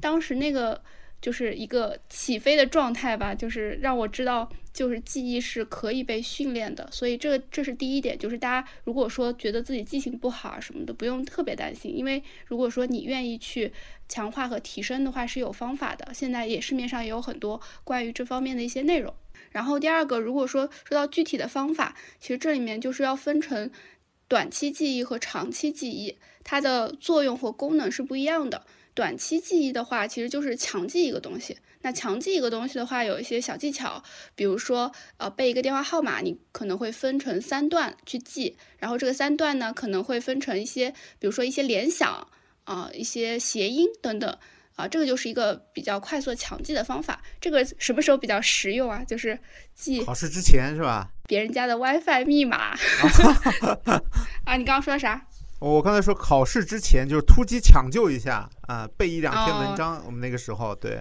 当时那个就是一个起飞的状态吧，就是让我知道，就是记忆是可以被训练的。所以这这是第一点，就是大家如果说觉得自己记性不好啊什么的，不用特别担心，因为如果说你愿意去强化和提升的话，是有方法的。现在也市面上也有很多关于这方面的一些内容。然后第二个，如果说说到具体的方法，其实这里面就是要分成短期记忆和长期记忆，它的作用和功能是不一样的。短期记忆的话，其实就是强记一个东西。那强记一个东西的话，有一些小技巧，比如说，呃，背一个电话号码，你可能会分成三段去记，然后这个三段呢，可能会分成一些，比如说一些联想啊、一些谐音等等。啊，这个就是一个比较快速强记的方法。这个什么时候比较实用啊？就是记考试之前是吧？别人家的 WiFi 密码。啊，你刚刚说啥？我刚才说考试之前就是突击抢救一下啊、背一两篇哦文章。我们那个时候对，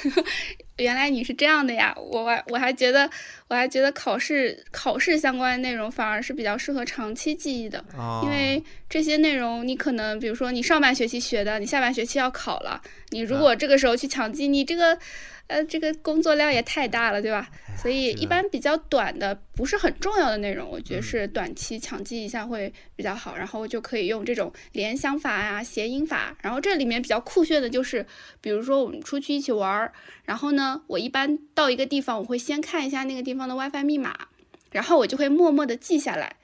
原来你是这样的呀，我还我还觉得我还觉得考试考试相关的内容反而是比较适合长期记忆的，啊、因为这些内容你可能比如说你上半学期学的，你下半学期要考了，你如果这个时候去抢记，你这个呃这个工作量也太大了，对吧？所以一般比较短的不是很重要的内容，我觉得嗯是短期抢记一下会比较好，然后就可以用这种联想法啊、谐音法，然后这里面比较酷炫的就是，比如说我们出去一起玩儿。然后呢，我一般到一个地方，我会先看一下那个地方的 WiFi 密码，然后我就会默默的记下来。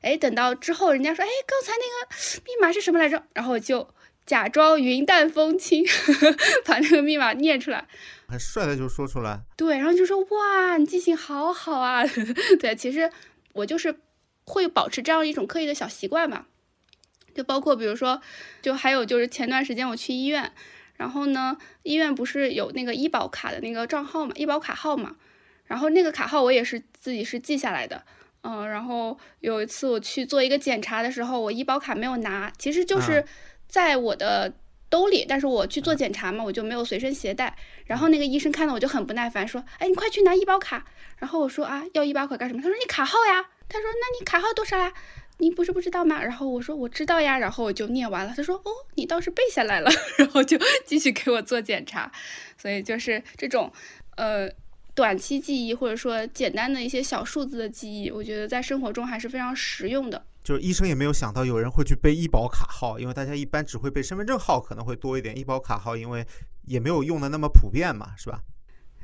哎，等到之后人家说，哎，刚才那个密码是什么来着？然后我就假装云淡风轻，把那个密码念出来。很帅的就说出来。对，然后就说哇，你记性好好啊。对，其实我就是会保持这样一种刻意的小习惯吧。就包括比如说，就还有就是前段时间我去医院，然后呢，医院不是有那个医保卡的那个账号嘛，医保卡号嘛，然后那个卡号我也是自己是记下来的。嗯，然后有一次我去做一个检查的时候，我医保卡没有拿，其实就是啊在我的兜里，但是我去做检查嘛，我就没有随身携带。然后那个医生看到我就很不耐烦，说：“哎，你快去拿医保卡。”然后我说：“啊，要医保卡干什么？”他说：“你卡号呀。”他说：“那你卡号多少呀？你不是不知道吗？”然后我说：“我知道呀。”然后我就念完了。他说：“哦，你倒是背下来了。” 然后就继续给我做检查。所以就是这种，呃。短期记忆或者说简单的一些小数字的记忆，我觉得在生活中还是非常实用的。就是医生也没有想到有人会去背医保卡号，因为大家一般只会背身份证号，可能会多一点。医保卡号因为也没有用的那么普遍嘛，是吧？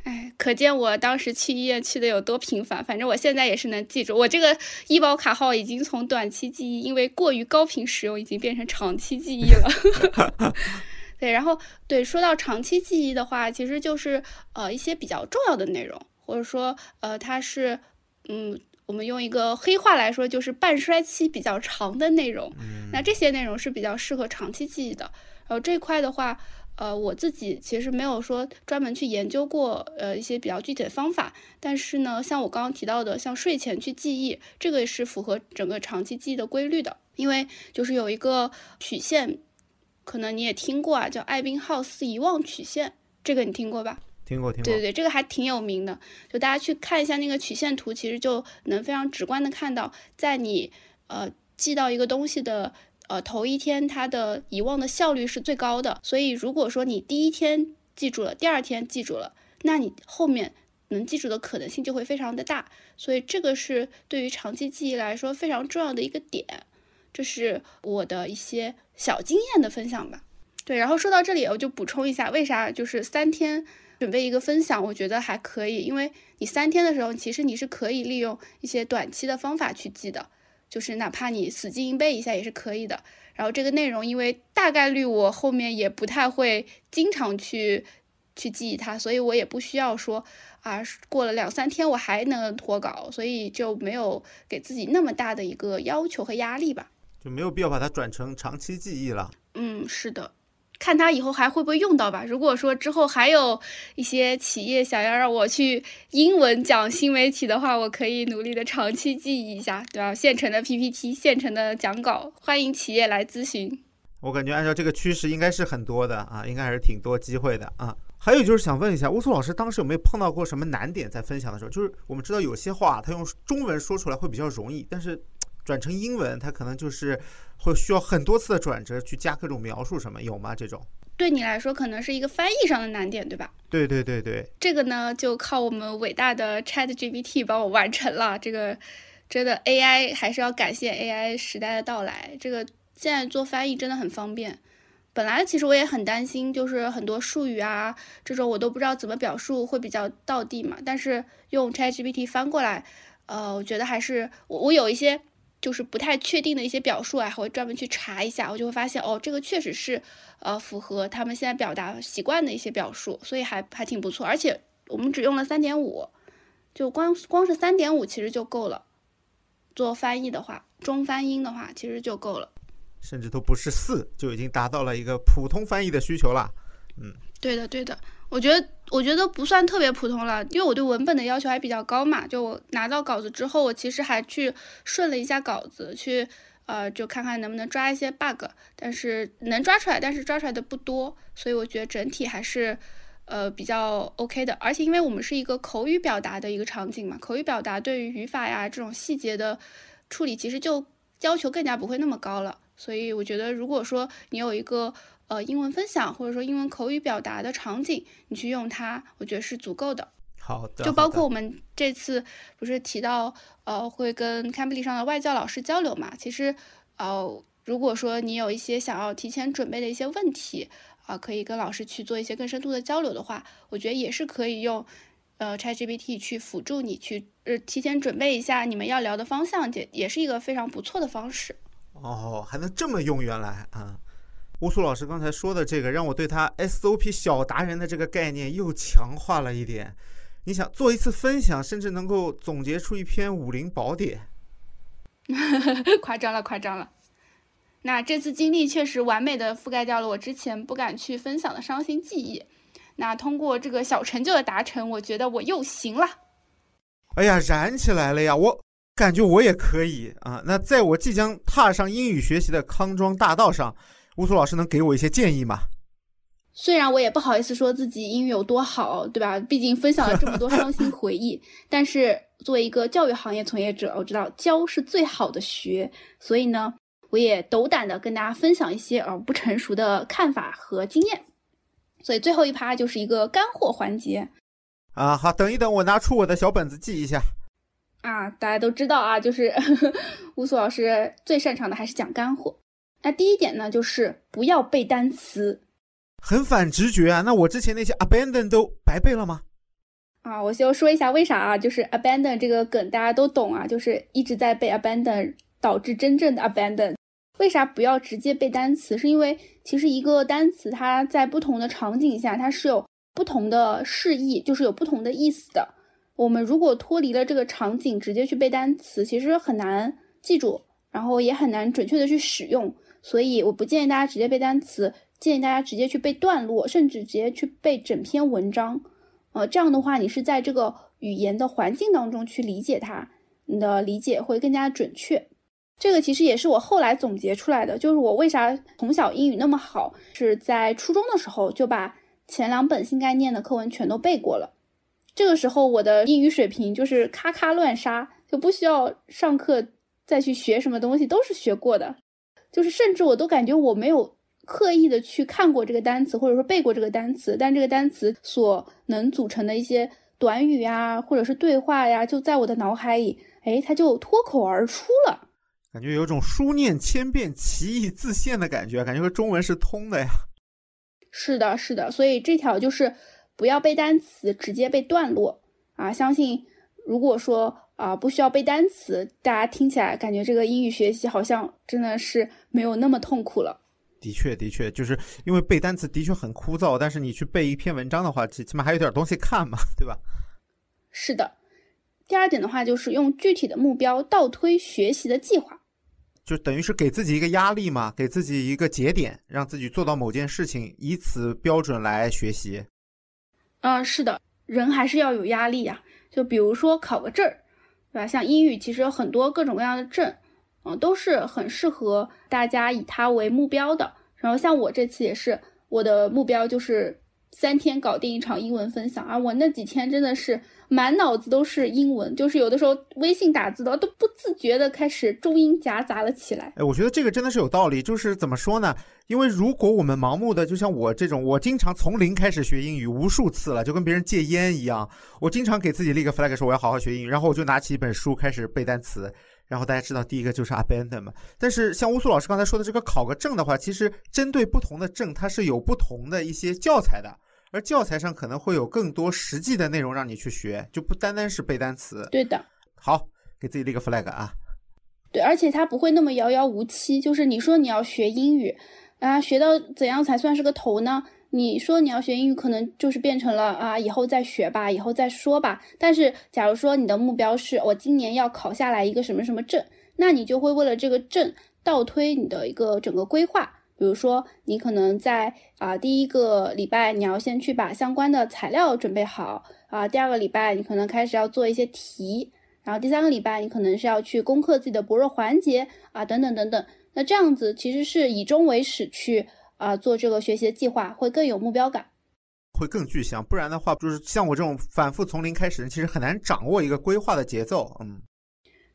哎，可见我当时去医院去的有多频繁。反正我现在也是能记住，我这个医保卡号已经从短期记忆，因为过于高频使用，已经变成长期记忆了。对，然后对，说到长期记忆的话，其实就是呃一些比较重要的内容，或者说呃它是嗯，我们用一个黑话来说，就是半衰期比较长的内容。嗯，那这些内容是比较适合长期记忆的。然后这块的话，呃，我自己其实没有说专门去研究过，呃，一些比较具体的方法。但是呢，像我刚刚提到的，像睡前去记忆，这个也是符合整个长期记忆的规律的。因为就是有一个曲线，可能你也听过啊，叫艾宾浩斯遗忘曲线，这个你听过吧？对对对，这个还挺有名的，就大家去看一下那个曲线图，其实就能非常直观的看到，在你呃记到一个东西的呃头一天，它的遗忘的效率是最高的。所以如果说你第一天记住了，第二天记住了，那你后面能记住的可能性就会非常的大。所以这个是对于长期记忆来说非常重要的一个点。这是我的一些小经验的分享吧。对，然后说到这里，我就补充一下，为啥就是三天准备一个分享，我觉得还可以，因为你三天的时候，其实你是可以利用一些短期的方法去记的，就是哪怕你死记硬背一下也是可以的。然后这个内容，因为大概率我后面也不太会经常去去记忆它，所以我也不需要说啊，过了两三天我还能脱稿，所以就没有给自己那么大的一个要求和压力吧。就没有必要把它转成长期记忆了。嗯，是的，看它以后还会不会用到吧。如果说之后还有一些企业想要让我去英文讲新媒体的话，我可以努力的长期记忆一下，对吧？现成的 PPT，现成的讲稿，欢迎企业来咨询。我感觉按照这个趋势，应该是很多的啊，应该还是挺多机会的啊。还有就是想问一下，乌苏老师当时有没有碰到过什么难点？在分享的时候，就是我们知道有些话他用中文说出来会比较容易，但是。转成英文，它可能就是会需要很多次的转折去加各种描述，什么有吗？这种对你来说可能是一个翻译上的难点，对吧？对对对对，这个呢就靠我们伟大的 Chat GPT 帮我完成了。这个真的 AI 还是要感谢 AI 时代的到来。这个现在做翻译真的很方便。本来其实我也很担心，就是很多术语啊这种我都不知道怎么表述会比较到地嘛。但是用 Chat GPT 翻过来，呃，我觉得还是我我有一些。就是不太确定的一些表述啊，还会专门去查一下，我就会发现哦，这个确实是呃符合他们现在表达习惯的一些表述，所以还还挺不错。而且我们只用了三点五，就光光是三点五其实就够了。做翻译的话，中翻英的话其实就够了，甚至都不是四，就已经达到了一个普通翻译的需求了。嗯，对的，对的。我觉得我觉得不算特别普通了，因为我对文本的要求还比较高嘛。就我拿到稿子之后，我其实还去顺了一下稿子，去呃就看看能不能抓一些 bug，但是能抓出来，但是抓出来的不多，所以我觉得整体还是呃比较 OK 的。而且因为我们是一个口语表达的一个场景嘛，口语表达对于语法呀这种细节的处理，其实就要求更加不会那么高了。所以我觉得如果说你有一个呃，英文分享或者说英文口语表达的场景，你去用它，我觉得是足够的。好的，就包括我们这次不是提到，呃，会跟 Cambly 上的外教老师交流嘛？其实，呃，如果说你有一些想要提前准备的一些问题，啊，可以跟老师去做一些更深度的交流的话，我觉得也是可以用，呃，ChatGPT 去辅助你去，呃，提前准备一下你们要聊的方向，也也是一个非常不错的方式。哦，还能这么用，原来啊。乌苏老师刚才说的这个，让我对他 SOP 小达人的这个概念又强化了一点。你想做一次分享，甚至能够总结出一篇武林宝典？夸张了，夸张了。那这次经历确实完美的覆盖掉了我之前不敢去分享的伤心记忆。那通过这个小成就的达成，我觉得我又行了。哎呀，燃起来了呀！我感觉我也可以啊。那在我即将踏上英语学习的康庄大道上。乌苏老师能给我一些建议吗？虽然我也不好意思说自己英语有多好，对吧？毕竟分享了这么多伤心回忆。但是作为一个教育行业从业者，我知道教是最好的学，所以呢，我也斗胆的跟大家分享一些呃不成熟的看法和经验。所以最后一趴就是一个干货环节。啊，好，等一等，我拿出我的小本子记一下。啊，大家都知道啊，就是 乌苏老师最擅长的还是讲干货。那第一点呢，就是不要背单词，很反直觉啊。那我之前那些 abandon 都白背了吗？啊，我就说一下为啥啊？就是 abandon 这个梗大家都懂啊，就是一直在背 abandon 导致真正的 abandon。为啥不要直接背单词？是因为其实一个单词它在不同的场景下它是有不同的释义，就是有不同的意思的。我们如果脱离了这个场景直接去背单词，其实很难记住，然后也很难准确的去使用。所以我不建议大家直接背单词，建议大家直接去背段落，甚至直接去背整篇文章。呃，这样的话，你是在这个语言的环境当中去理解它，你的理解会更加准确。这个其实也是我后来总结出来的，就是我为啥从小英语那么好，是在初中的时候就把前两本新概念的课文全都背过了。这个时候，我的英语水平就是咔咔乱杀，就不需要上课再去学什么东西，都是学过的。就是甚至我都感觉我没有刻意的去看过这个单词，或者说背过这个单词，但这个单词所能组成的一些短语呀，或者是对话呀，就在我的脑海里，哎，它就脱口而出了。感觉有种书念千遍，其义自现的感觉，感觉和中文是通的呀。是的，是的，所以这条就是不要背单词，直接背段落啊。相信如果说啊不需要背单词，大家听起来感觉这个英语学习好像真的是没有那么痛苦了。的确，的确，就是因为背单词的确很枯燥，但是你去背一篇文章的话，起起码还有点东西看嘛，对吧？是的。第二点的话，就是用具体的目标倒推学习的计划。就等于是给自己一个压力嘛，给自己一个节点，让自己做到某件事情，以此标准来学习。嗯，是的，人还是要有压力呀。就比如说考个证儿，对吧？像英语其实有很多各种各样的证，嗯，都是很适合大家以它为目标的。然后像我这次也是，我的目标就是三天搞定一场英文分享啊！我那几天真的是。满脑子都是英文，就是有的时候微信打字的都不自觉的开始中英夹杂了起来。哎，我觉得这个真的是有道理。就是怎么说呢？因为如果我们盲目的，就像我这种，我经常从零开始学英语无数次了，就跟别人戒烟一样。我经常给自己立个 flag 说我要好好学英语，然后我就拿起一本书开始背单词。然后大家知道第一个就是 abandon 嘛。但是像乌苏老师刚才说的这个考个证的话，其实针对不同的证，它是有不同的一些教材的。而教材上可能会有更多实际的内容让你去学，就不单单是背单词。对的。好，给自己立个 flag 啊。对，而且它不会那么遥遥无期。就是你说你要学英语，啊，学到怎样才算是个头呢？你说你要学英语，可能就是变成了啊，以后再学吧，以后再说吧。但是，假如说你的目标是我今年要考下来一个什么什么证，那你就会为了这个证倒推你的一个整个规划。比如说，你可能在啊第一个礼拜，你要先去把相关的材料准备好啊。第二个礼拜，你可能开始要做一些题，然后第三个礼拜，你可能是要去攻克自己的薄弱环节啊，等等等等。那这样子其实是以终为始去啊做这个学习的计划，会更有目标感，会更具象。不然的话，就是像我这种反复从零开始人，其实很难掌握一个规划的节奏。嗯，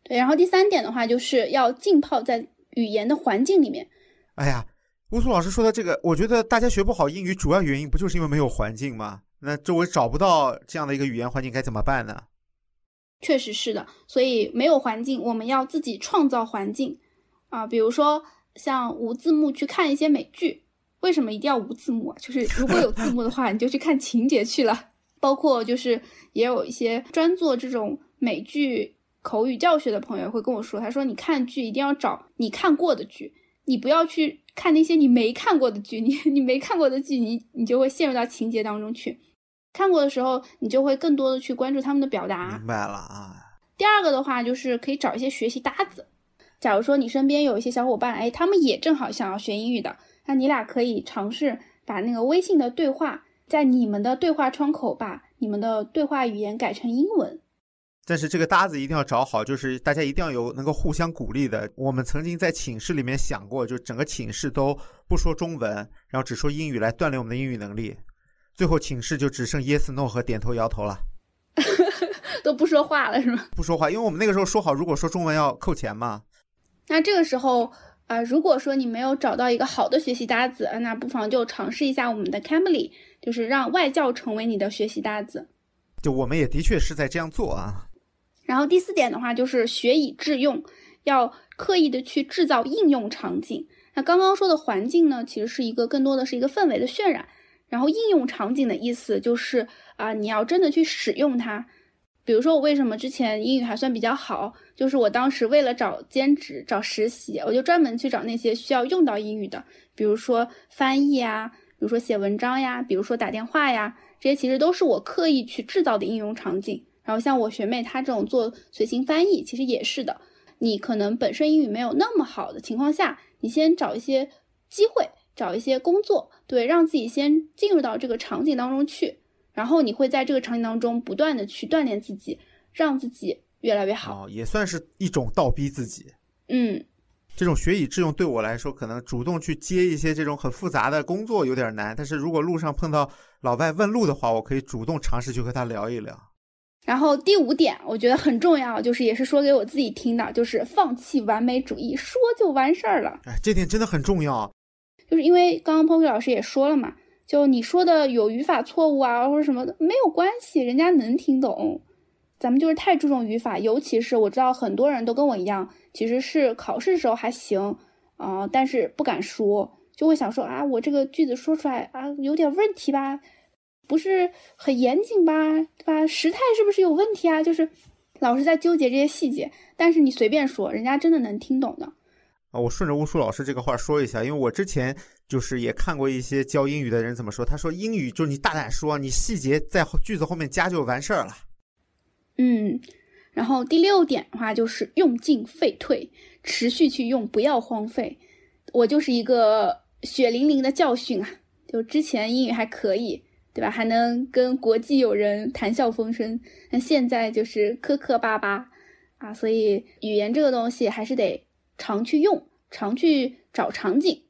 对。然后第三点的话，就是要浸泡在语言的环境里面。哎呀。乌苏老师说的这个，我觉得大家学不好英语，主要原因不就是因为没有环境吗？那周围找不到这样的一个语言环境，该怎么办呢？确实是的，所以没有环境，我们要自己创造环境啊。比如说，像无字幕去看一些美剧，为什么一定要无字幕啊？就是如果有字幕的话，你就去看情节去了。包括就是也有一些专做这种美剧口语教学的朋友会跟我说，他说你看剧一定要找你看过的剧，你不要去。看那些你没看过的剧，你你没看过的剧，你你就会陷入到情节当中去。看过的时候，你就会更多的去关注他们的表达。明白了啊。第二个的话，就是可以找一些学习搭子。假如说你身边有一些小伙伴，哎，他们也正好想要学英语的，那你俩可以尝试把那个微信的对话，在你们的对话窗口把你们的对话语言改成英文。但是这个搭子一定要找好，就是大家一定要有能够互相鼓励的。我们曾经在寝室里面想过，就整个寝室都不说中文，然后只说英语来锻炼我们的英语能力。最后寝室就只剩 yes no 和点头摇头了，都不说话了是吗？不说话，因为我们那个时候说好，如果说中文要扣钱嘛。那这个时候啊，如果说你没有找到一个好的学习搭子，那不妨就尝试一下我们的 Cambly，就是让外教成为你的学习搭子。就我们也的确是在这样做啊。然后第四点的话，就是学以致用，要刻意的去制造应用场景。那刚刚说的环境呢，其实是一个更多的是一个氛围的渲染。然后应用场景的意思就是啊，你要真的去使用它。比如说我为什么之前英语还算比较好，就是我当时为了找兼职、找实习，我就专门去找那些需要用到英语的，比如说翻译呀，比如说写文章呀，比如说打电话呀，这些其实都是我刻意去制造的应用场景。然后像我学妹她这种做随行翻译，其实也是的。你可能本身英语没有那么好的情况下，你先找一些机会，找一些工作，对，让自己先进入到这个场景当中去。然后你会在这个场景当中不断的去锻炼自己，让自己越来越好。也算是一种倒逼自己。嗯，这种学以致用对我来说，可能主动去接一些这种很复杂的工作有点难。但是如果路上碰到老外问路的话，我可以主动尝试去和他聊一聊。然后第五点，我觉得很重要，就是也是说给我自己听的，就是放弃完美主义，说就完事儿了。哎，这点真的很重要。就是因为刚刚 Poki 老师也说了嘛，就你说的有语法错误啊，或者什么的没有关系，人家能听懂。咱们就是太注重语法，尤其是我知道很多人都跟我一样，其实是考试的时候还行啊、但是不敢说，就会想说啊，我这个句子说出来啊有点问题吧，不是很严谨吧，对吧？时态是不是有问题啊？就是老是在纠结这些细节，但是你随便说，人家真的能听懂的。啊，我顺着乌苏老师这个话说一下，因为我之前就是也看过一些教英语的人怎么说，他说英语就是你大胆说，你细节在句子后面加就完事儿了。嗯，然后第六点的话就是用进废退，持续去用，不要荒废。我就是一个血淋淋的教训啊！就之前英语还可以，对吧？还能跟国际友人谈笑风生，那现在就是磕磕巴巴啊！所以语言这个东西还是得常去用，常去找场景。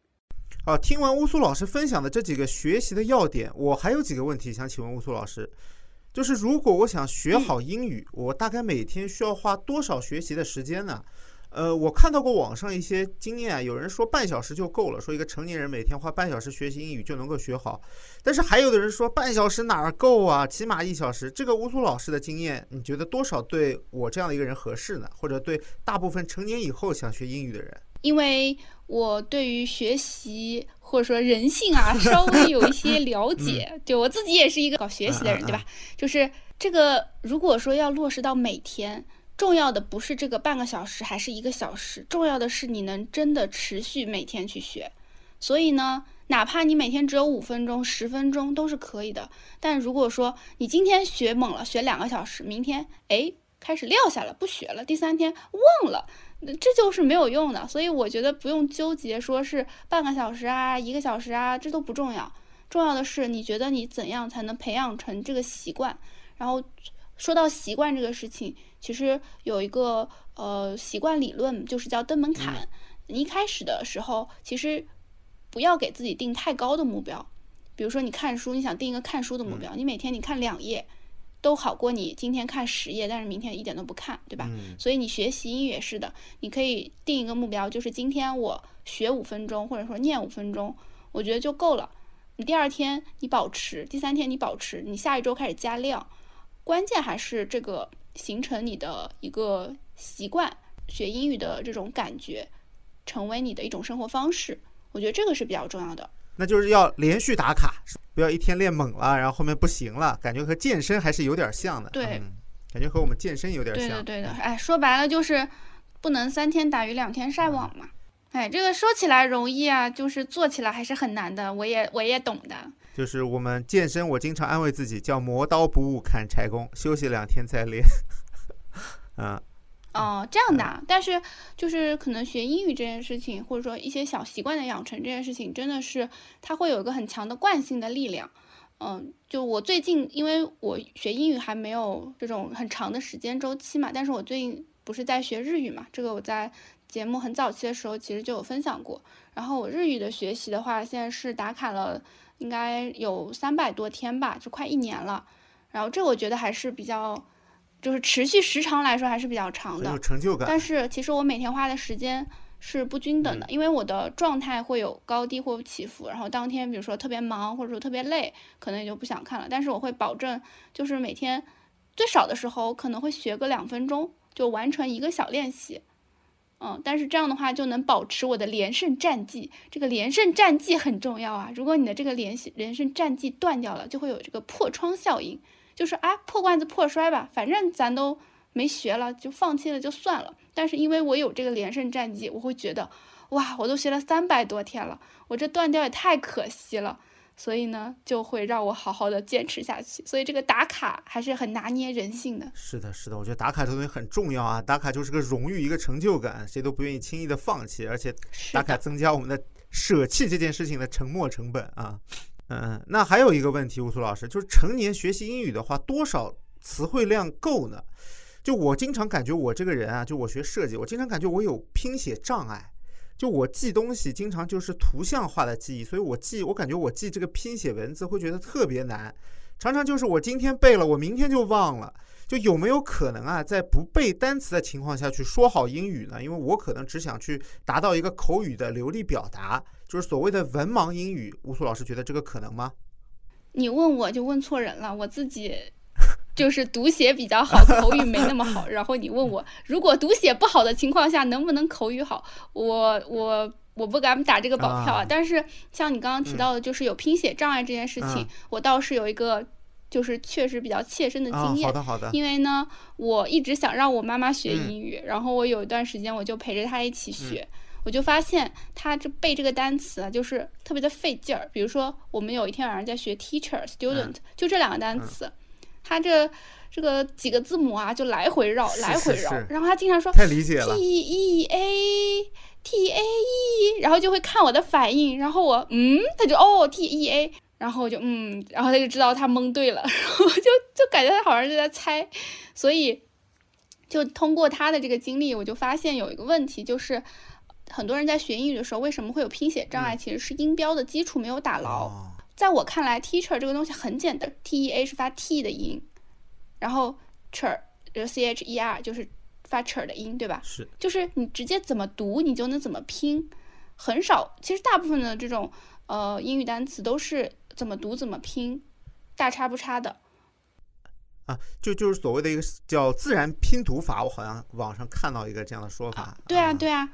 啊，听完乌苏老师分享的这几个学习的要点，我还有几个问题想请问乌苏老师，就是如果我想学好英语，我大概每天需要花多少学习的时间呢？呃，我看到过网上一些经验啊，有人说半小时就够了，说一个成年人每天花半小时学习英语就能够学好，但是还有的人说半小时哪儿够啊，起码一小时。这个乌苏老师的经验，你觉得多少对我这样的一个人合适呢？或者对大部分成年以后想学英语的人？因为我对于学习或者说人性啊，稍微有一些了解，就我自己也是一个搞学习的人，对吧？就是这个，如果说要落实到每天，重要的不是这个半个小时还是一个小时，重要的是你能真的持续每天去学。所以呢，哪怕你每天只有五分钟、十分钟都是可以的。但如果说你今天学猛了，学两个小时，明天哎开始撂下了，不学了，第三天忘了。那这就是没有用的，所以我觉得不用纠结，说是半个小时啊、一个小时啊，这都不重要。重要的是你觉得你怎样才能培养成这个习惯。然后说到习惯这个事情，其实有一个呃习惯理论，就是叫登门槛。你一开始的时候，其实不要给自己定太高的目标。比如说你看书，你想定一个看书的目标，你每天你看两页。都好过你今天看十页，但是明天一点都不看，对吧？嗯所以你学习英语也是的，你可以定一个目标，就是今天我学五分钟，或者说念五分钟，我觉得就够了。你第二天你保持，第三天你保持，你下一周开始加量。关键还是这个形成你的一个习惯，学英语的这种感觉，成为你的一种生活方式。我觉得这个是比较重要的。那就是要连续打卡，不要一天练猛了，然后后面不行了，感觉和健身还是有点像的。对嗯，感觉和我们健身有点像。对的，对的。哎，说白了就是不能三天打鱼两天晒网嘛。哎，这个说起来容易啊，就是做起来还是很难的。我也我也懂的。就是我们健身，我经常安慰自己叫磨刀不误砍柴工，休息两天再练。嗯，哦，这样的啊，但是就是可能学英语这件事情，或者说一些小习惯的养成这件事情，真的是它会有一个很强的惯性的力量。嗯，就我最近，因为我学英语还没有这种很长的时间周期嘛，但是我最近不是在学日语嘛，这个我在节目很早期的时候其实就有分享过。然后我日语的学习的话，现在是打卡了，应该有三百多天吧，就快一年了。然后这我觉得还是比较，就是持续时长来说还是比较长的有。成就感。但是其实我每天花的时间是不均等的，因为我的状态会有高低或起伏。然后当天比如说特别忙或者说特别累，可能也就不想看了。但是我会保证，就是每天最少的时候可能会学个两分钟，就完成一个小练习。嗯，但是这样的话就能保持我的连胜战绩。这个连胜战绩很重要啊！如果你的这个连续连胜战绩断掉了，就会有这个破窗效应，就是啊破罐子破摔吧，反正咱都没学了，就放弃了就算了。但是因为我有这个连胜战绩，我会觉得哇，我都学了三百多天了，我这断掉也太可惜了。所以呢，就会让我好好的坚持下去。所以这个打卡还是很拿捏人性的。是的，是的，我觉得打卡这东西很重要啊，打卡就是个荣誉，一个成就感，谁都不愿意轻易的放弃，而且打卡，增加我们的舍弃这件事情的沉没成本啊。嗯，那还有一个问题，乌苏老师，就是成年学习英语的话，多少词汇量够呢？就我经常感觉我这个人啊，就我学设计，我经常感觉我有拼写障碍。就我记东西经常就是图像化的记忆，所以我记我感觉我记这个拼写文字会觉得特别难，常常就是我今天背了，我明天就忘了。就有没有可能啊，在不背单词的情况下去说好英语呢？因为我可能只想去达到一个口语的流利表达，就是所谓的文盲英语。乌苏老师觉得这个可能吗？你问我就问错人了，我自己就是读写比较好，口语没那么好。然后你问我，如果读写不好的情况下能不能口语好？我我我不敢打这个保票啊。但是像你刚刚提到的，就是有拼写障碍这件事情，我倒是有一个。就是确实比较切身的经验，好的好的。因为呢，我一直想让我妈妈学英语，然后我有一段时间我就陪着她一起学，我就发现他这背这个单词啊，就是特别的费劲儿。比如说，我们有一天晚上在学 teacher student，就这两个单词，他这这个几个字母啊，就来回绕，来回绕。然后他经常说太理解了 t e a t a e，然后就会看我的反应，然后我嗯，他就哦 t e a。然后我就嗯，然后他就知道他蒙对了，然后就就感觉他好像就在猜，所以就通过他的这个经历，我就发现有一个问题，就是很多人在学英语的时候为什么会有拼写障碍，其实是音标的基础没有打牢。在我看来，teacher 这个东西很简单，t e a 是发 t 的音，然后 cher 就 c h e r 就是发 cher 的音，对吧？是，就是你直接怎么读，你就能怎么拼，很少，其实大部分的这种呃英语单词都是。怎么读怎么拼，大差不差的，啊，就就是所谓的一个叫自然拼读法，我好像网上看到一个这样的说法。对啊，对啊，嗯，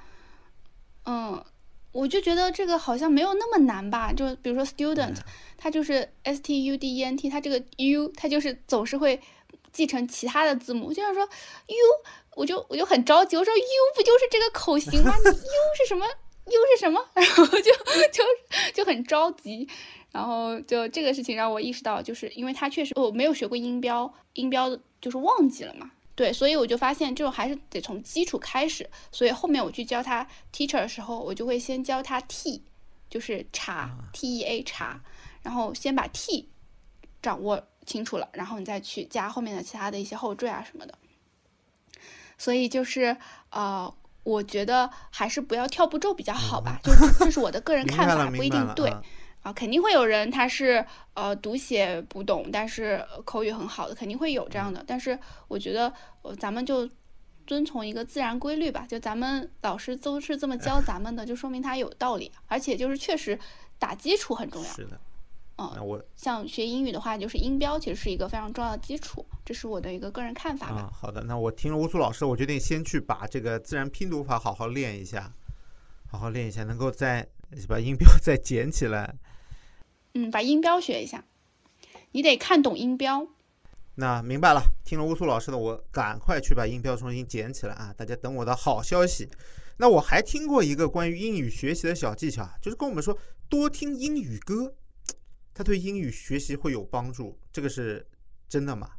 我就觉得这个好像没有那么难吧？就比如说 student，它就是 s t u d e n t，它这个 u 它就是总是会继承其他的字母，就像说 u，我就我就很着急，我说 u 不就是这个口型吗？你 u 是什么？u 是什么？然后就就就很着急。然后就这个事情让我意识到，就是因为他确实我没有学过音标，音标就是忘记了嘛。对，所以我就发现这种还是得从基础开始。所以后面我去教他 teacher 的时候，我就会先教他 t，就是查 t e a 查，然后先把 t 掌握清楚了，然后你再去加后面的其他的一些后缀啊什么的。所以就是呃，我觉得还是不要跳步骤比较好吧，就这是我的个人 看法，不一定对。啊，肯定会有人他是呃读写不懂，但是口语很好的，肯定会有这样的。但是我觉得，呃，咱们就遵从一个自然规律吧，就咱们老师都是这么教咱们的，就说明他有道理。而且就是确实打基础很重要。是的。嗯，我像学英语的话，就是音标其实是一个非常重要的基础，这是我的一个个人看法吧。好的，那我听了乌苏老师，我决定先去把这个自然拼读法好好练一下，好好练一下，能够再把音标 再捡起来。嗯，把音标学一下，你得看懂音标。那明白了，听了乌苏老师的，我赶快去把音标重新捡起来啊！大家等我的好消息。那我还听过一个关于英语学习的小技巧，就是跟我们说多听英语歌，它对英语学习会有帮助，这个是真的吗？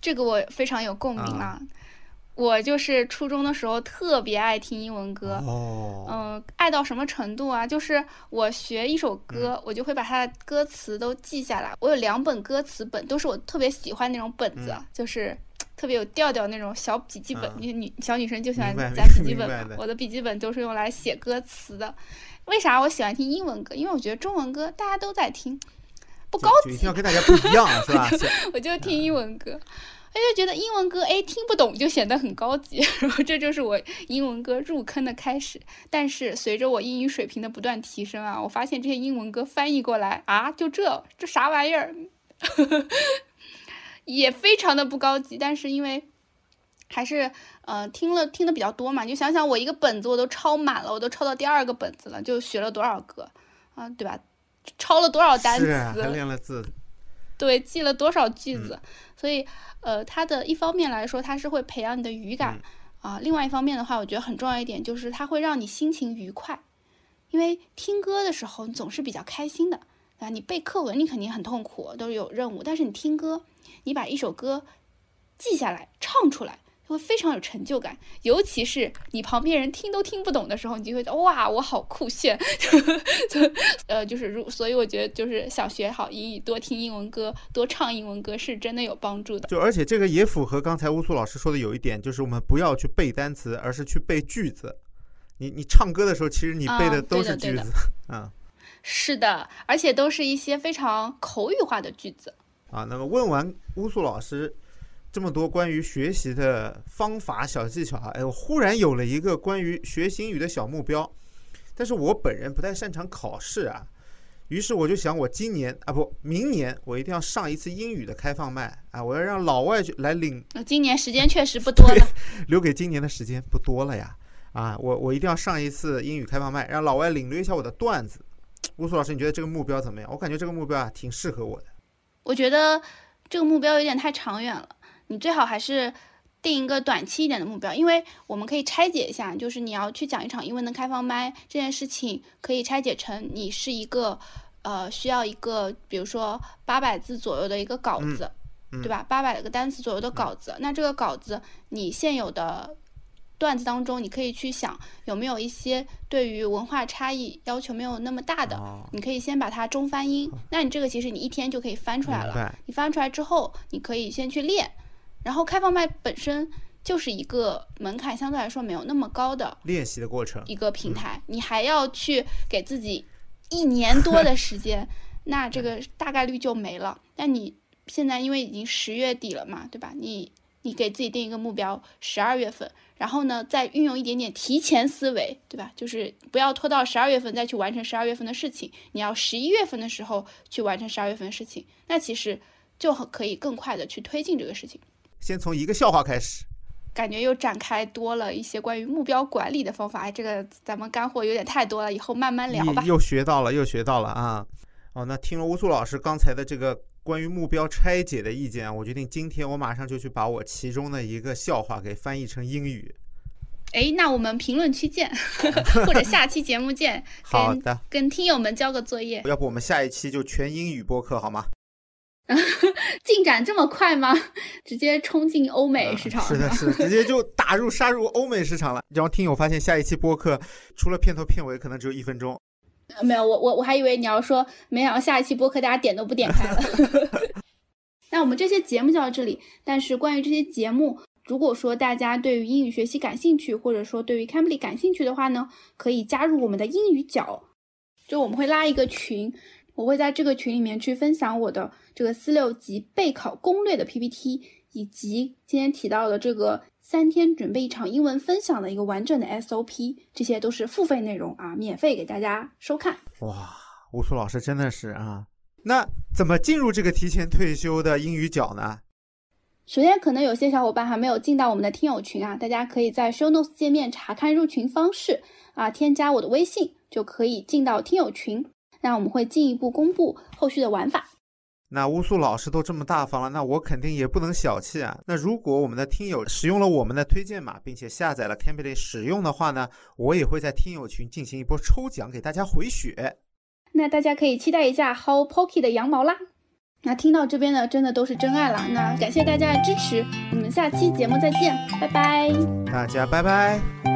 这个我非常有共鸣啊。我就是初中的时候特别爱听英文歌，嗯，爱到什么程度啊？就是我学一首歌，我就会把它的歌词都记下来。我有两本歌词本，都是我特别喜欢那种本子，就是特别有调调那种小笔记本。女女小女生就喜欢攒笔记本嘛。我的笔记本都是用来写歌词的。为啥我喜欢听英文歌？因为我觉得中文歌大家都在听，不高级。要跟大家不一样，是吧？我就听英文歌。他就觉得英文歌哎听不懂就显得很高级，然后这就是我英文歌入坑的开始。但是随着我英语水平的不断提升啊，我发现这些英文歌翻译过来啊，就这这啥玩意儿，也非常的不高级。但是因为还是呃听了听的比较多嘛，就想想我一个本子我都抄满了，我都抄到第二个本子了，就学了多少个啊，对吧？抄了多少单词？还练了字。对，记了多少句子？所以。呃，它的一方面来说，它是会培养你的语感啊。另外一方面的话，我觉得很重要一点就是它会让你心情愉快，因为听歌的时候你总是比较开心的，啊。你背课文你肯定很痛苦，都是有任务。但是你听歌，你把一首歌记下来唱出来。会非常有成就感，尤其是你旁边人听都听不懂的时候，你就会哇，我好酷炫！呃，就是如，所以我觉得就是想学好英语，多听英文歌，多唱英文歌，是真的有帮助的。就而且这个也符合刚才乌苏老师说的有一点，就是我们不要去背单词，而是去背句子。你你唱歌的时候，其实你背的啊都是句子，嗯是的，而且都是一些非常口语化的句子。啊。那么问完乌素老师这么多关于学习的方法小技巧啊，哎，我忽然有了一个关于学习英语的小目标，但是我本人不太擅长考试啊，于是我就想，我今年啊不，明年我一定要上一次英语的开放麦啊，我要让老外去来领那今年时间确实不多了，留给今年的时间不多了呀！啊，我我一定要上一次英语开放麦，让老外领略一下我的段子。乌苏老师，你觉得这个目标怎么样？我感觉这个目标啊挺适合我的。我觉得这个目标有点太长远了，你最好还是定一个短期一点的目标，因为我们可以拆解一下，就是你要去讲一场英文的开放麦这件事情，可以拆解成你是一个呃需要一个比如说八百字左右的一个稿子，嗯对吧？八百个单词左右的稿子，那这个稿子你现有的。段子当中，你可以去想有没有一些对于文化差异要求没有那么大的，哦你可以先把它中翻英。那你这个其实你一天就可以翻出来了。你翻出来之后，你可以先去练。然后开放麦本身就是一个门槛相对来说没有那么高的练习的过程，一个平台，你还要去给自己一年多的时间，那这个 大概率就没了。但你现在因为已经十月底了嘛，对吧？你你给自己定一个目标，十二月份，然后呢，再运用一点点提前思维，对吧？就是不要拖到十二月份再去完成十二月份的事情，你要十一月份的时候去完成十二月份的事情，那其实就很可以更快的去推进这个事情。先从一个笑话开始。感觉又展开多了一些关于目标管理的方法，哎，这个咱们干货有点太多了，以后慢慢聊吧你。又学到了，又学到了啊！哦，那听了乌苏老师刚才的这个关于目标拆解的意见啊，我决定今天我马上就去把我其中的一个笑话给翻译成英语。哎，那我们评论区见，或者下期节目见，好的，跟听友们交个作业。要不我们下一期就全英语播客好吗？进展这么快吗？直接冲进欧美市场、是的，是的，直接就打入杀入欧美市场了。然后听友发现下一期播客除了片头片尾可能只有一分钟，呃没有，我我我还以为你要说，没想到下一期播客大家点都不点开了。那我们这些节目就到这里，但是关于这些节目，如果说大家对于英语学习感兴趣，或者说对于 Cambly 感兴趣的话呢，可以加入我们的英语角，就我们会拉一个群，我会在这个群里面去分享我的这个四六级备考攻略的 PPT，以及今天提到的这个三天准备一场英文分享的一个完整的 SOP，这些都是付费内容啊，免费给大家收看。哇，吴苏老师真的是啊。那怎么进入这个提前退休的英语角呢？首先，可能有些小伙伴还没有进到我们的听友群啊，大家可以在 Show Notes 界面查看入群方式啊，添加我的微信就可以进到听友群。那我们会进一步公布后续的玩法。那乌素老师都这么大方了，那我肯定也不能小气啊。那如果我们的听友使用了我们的推荐码，并且下载了 Cambly 使用的话呢，我也会在听友群进行一波抽奖，给大家回血。那大家可以期待一下薅 Pocky 的羊毛啦。那听到这边呢，真的都是真爱了。那感谢大家的支持，我们下期节目再见，拜拜。大家拜拜。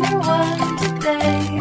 One day. today.